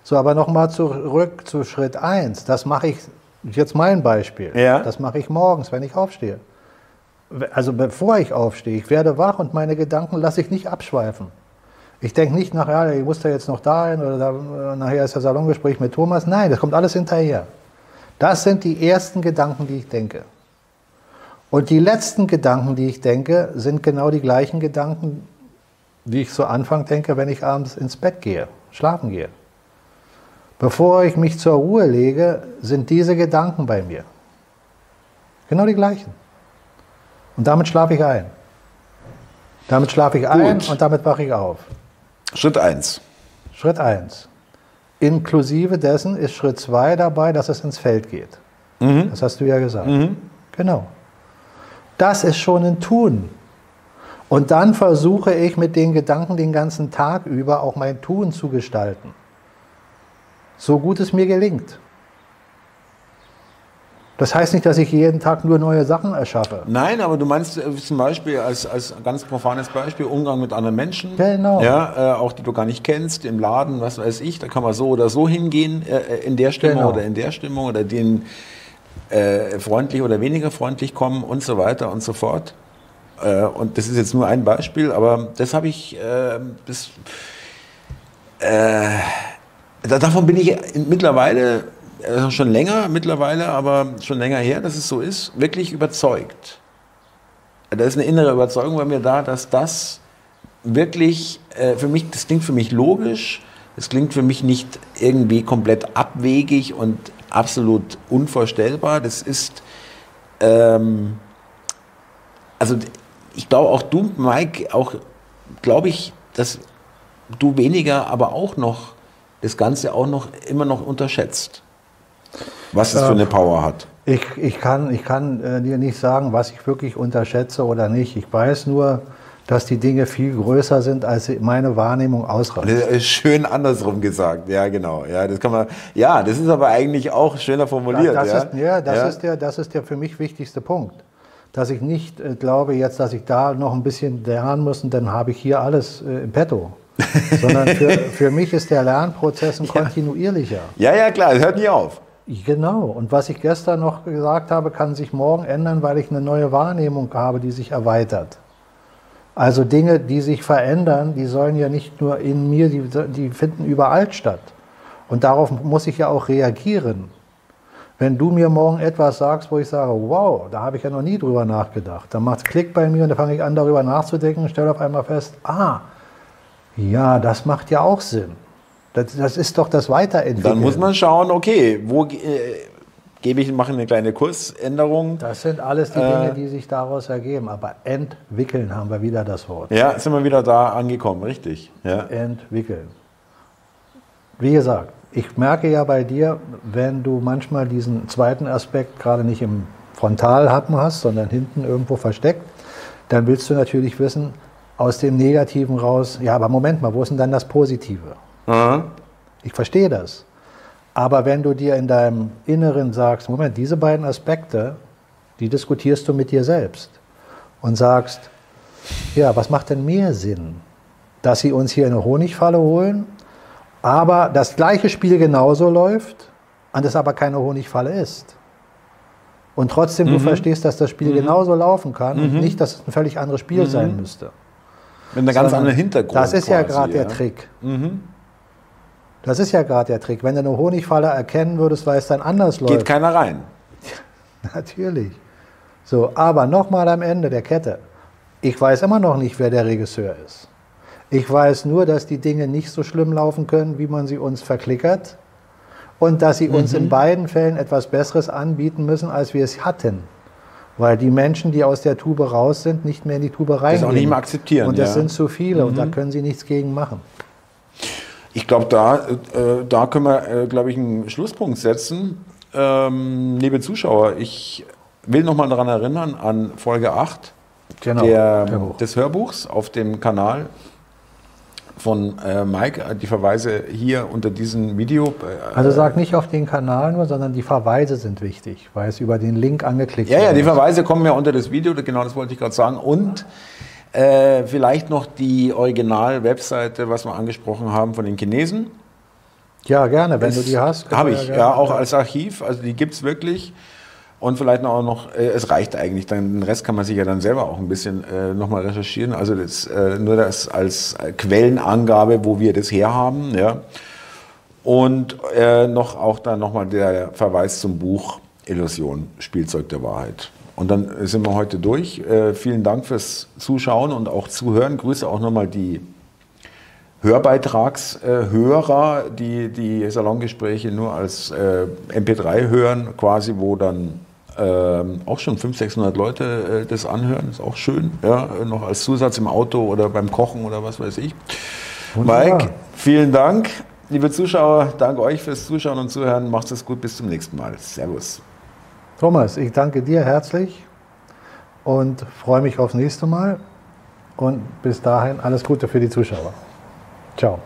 So, aber nochmal zurück zu Schritt 1. Das mache ich, jetzt mein Beispiel. Ja. Das mache ich morgens, wenn ich aufstehe. Also bevor ich aufstehe, ich werde wach und meine Gedanken lasse ich nicht abschweifen. Ich denke nicht nachher, ich muss da jetzt noch dahin oder da, nachher ist das Salongespräch mit Thomas. Nein, das kommt alles hinterher. Das sind die ersten Gedanken, die ich denke. Und die letzten Gedanken, die ich denke, sind genau die gleichen Gedanken, die ich zu Anfang denke, wenn ich abends ins Bett gehe, schlafen gehe. Bevor ich mich zur Ruhe lege, sind diese Gedanken bei mir. Genau die gleichen. Und damit schlafe ich ein. Damit schlafe ich ein Gut. und damit wache ich auf. Schritt 1. Schritt 1. Inklusive dessen ist Schritt 2 dabei, dass es ins Feld geht. Mhm. Das hast du ja gesagt. Mhm. Genau. Das ist schon ein Tun. Und dann versuche ich mit den Gedanken den ganzen Tag über auch mein Tun zu gestalten. So gut es mir gelingt. Das heißt nicht, dass ich jeden Tag nur neue Sachen erschaffe. Nein, aber du meinst äh, zum Beispiel als, als ganz profanes Beispiel Umgang mit anderen Menschen. Genau. Ja, äh, auch die du gar nicht kennst, im Laden, was weiß ich, da kann man so oder so hingehen, äh, äh in der Stimmung genau. oder in der Stimmung oder den äh, freundlich oder weniger freundlich kommen und so weiter und so fort. Äh, und das ist jetzt nur ein Beispiel, aber das habe ich, das, davon bin ich mittlerweile schon länger mittlerweile, aber schon länger her, dass es so ist, wirklich überzeugt. Da ist eine innere Überzeugung bei mir da, dass das wirklich äh, für mich, das klingt für mich logisch, es klingt für mich nicht irgendwie komplett abwegig und absolut unvorstellbar. Das ist ähm, also ich glaube auch du, Mike, auch glaube ich, dass du weniger, aber auch noch das Ganze auch noch immer noch unterschätzt, was es für eine Power hat. Ich, ich kann, ich kann äh, dir nicht sagen, was ich wirklich unterschätze oder nicht. Ich weiß nur, dass die Dinge viel größer sind, als meine Wahrnehmung ausreicht. Schön andersrum gesagt, ja genau. Ja, das kann man. Ja, das ist aber eigentlich auch schöner formuliert. Das, ja, Ist, ja, das, ja. Ist der, das ist der für mich wichtigste Punkt. Dass ich nicht äh, glaube jetzt, dass ich da noch ein bisschen lernen muss und dann habe ich hier alles äh, im Petto. [laughs] Sondern für, für mich ist der Lernprozess ein kontinuierlicher. Ja, ja, klar, es hört nie auf. Genau. Und was ich gestern noch gesagt habe, kann sich morgen ändern, weil ich eine neue Wahrnehmung habe, die sich erweitert. Also Dinge, die sich verändern, die sollen ja nicht nur in mir, die, die finden überall statt. Und darauf muss ich ja auch reagieren. Wenn du mir morgen etwas sagst, wo ich sage, wow, da habe ich ja noch nie drüber nachgedacht, dann macht es Klick bei mir und dann fange ich an, darüber nachzudenken und stelle auf einmal fest, ah, ja, das macht ja auch Sinn. Das, das ist doch das Weiterentwickeln. Dann muss man schauen, okay, wo äh, gebe ich, mache eine kleine Kursänderung. Das sind alles die Dinge, äh, die sich daraus ergeben. Aber entwickeln haben wir wieder das Wort. Ja, sind wir wieder da angekommen, richtig. Ja. Entwickeln. Wie gesagt, ich merke ja bei dir, wenn du manchmal diesen zweiten Aspekt gerade nicht im Frontalhappen hast, sondern hinten irgendwo versteckt, dann willst du natürlich wissen, aus dem Negativen raus, ja, aber Moment mal, wo ist denn dann das Positive? Mhm. Ich verstehe das. Aber wenn du dir in deinem Inneren sagst, Moment, diese beiden Aspekte, die diskutierst du mit dir selbst und sagst, ja, was macht denn mehr Sinn? Dass sie uns hier in eine Honigfalle holen, aber das gleiche Spiel genauso läuft und es aber keine Honigfalle ist. Und trotzdem mhm. du verstehst, dass das Spiel mhm. genauso laufen kann mhm. und nicht, dass es ein völlig anderes Spiel mhm. sein müsste. Mit einem ganz anderen Hintergrund. Das ist quasi, ja gerade ja. der Trick. Mhm. Das ist ja gerade der Trick. Wenn du eine Honigfalle erkennen würdest, weil es dann anders läuft. Geht keiner rein. [laughs] Natürlich. So, aber nochmal am Ende der Kette. Ich weiß immer noch nicht, wer der Regisseur ist. Ich weiß nur, dass die Dinge nicht so schlimm laufen können, wie man sie uns verklickert. Und dass sie mhm. uns in beiden Fällen etwas Besseres anbieten müssen, als wir es hatten. Weil die Menschen, die aus der Tube raus sind, nicht mehr in die Tube reingehen. Das auch nicht mehr akzeptieren. Und das ja. sind zu viele mhm. und da mhm. können sie nichts gegen machen. Ich glaube, da, äh, da können wir, äh, glaube ich, einen Schlusspunkt setzen. Ähm, liebe Zuschauer, ich will noch mal daran erinnern an Folge 8 genau, der, Hörbuch. des Hörbuchs auf dem Kanal von äh, Mike. Die Verweise hier unter diesem Video. Äh, also sag nicht auf den Kanal nur, sondern die Verweise sind wichtig, weil es über den Link angeklickt wird. Ja, ja, die Verweise kommen ja unter das Video, genau das wollte ich gerade sagen. Und äh, vielleicht noch die Original-Webseite, was wir angesprochen haben von den Chinesen. Ja, gerne, wenn das du die hast. Habe ich, ja, ja, auch als Archiv. Also die gibt es wirklich. Und vielleicht auch noch, äh, es reicht eigentlich, dann, den Rest kann man sich ja dann selber auch ein bisschen äh, nochmal recherchieren. Also das, äh, nur das als Quellenangabe, wo wir das herhaben. Ja. Und äh, noch auch dann nochmal der Verweis zum Buch Illusion, Spielzeug der Wahrheit. Und dann sind wir heute durch. Äh, vielen Dank fürs Zuschauen und auch Zuhören. Grüße auch nochmal die Hörbeitragshörer, die die Salongespräche nur als äh, MP3 hören, quasi, wo dann ähm, auch schon 500, 600 Leute äh, das anhören. Ist auch schön. Ja, noch als Zusatz im Auto oder beim Kochen oder was weiß ich. Wunderbar. Mike, vielen Dank. Liebe Zuschauer, danke euch fürs Zuschauen und Zuhören. Macht es gut, bis zum nächsten Mal. Servus. Thomas, ich danke dir herzlich und freue mich aufs nächste Mal. Und bis dahin alles Gute für die Zuschauer. Ciao.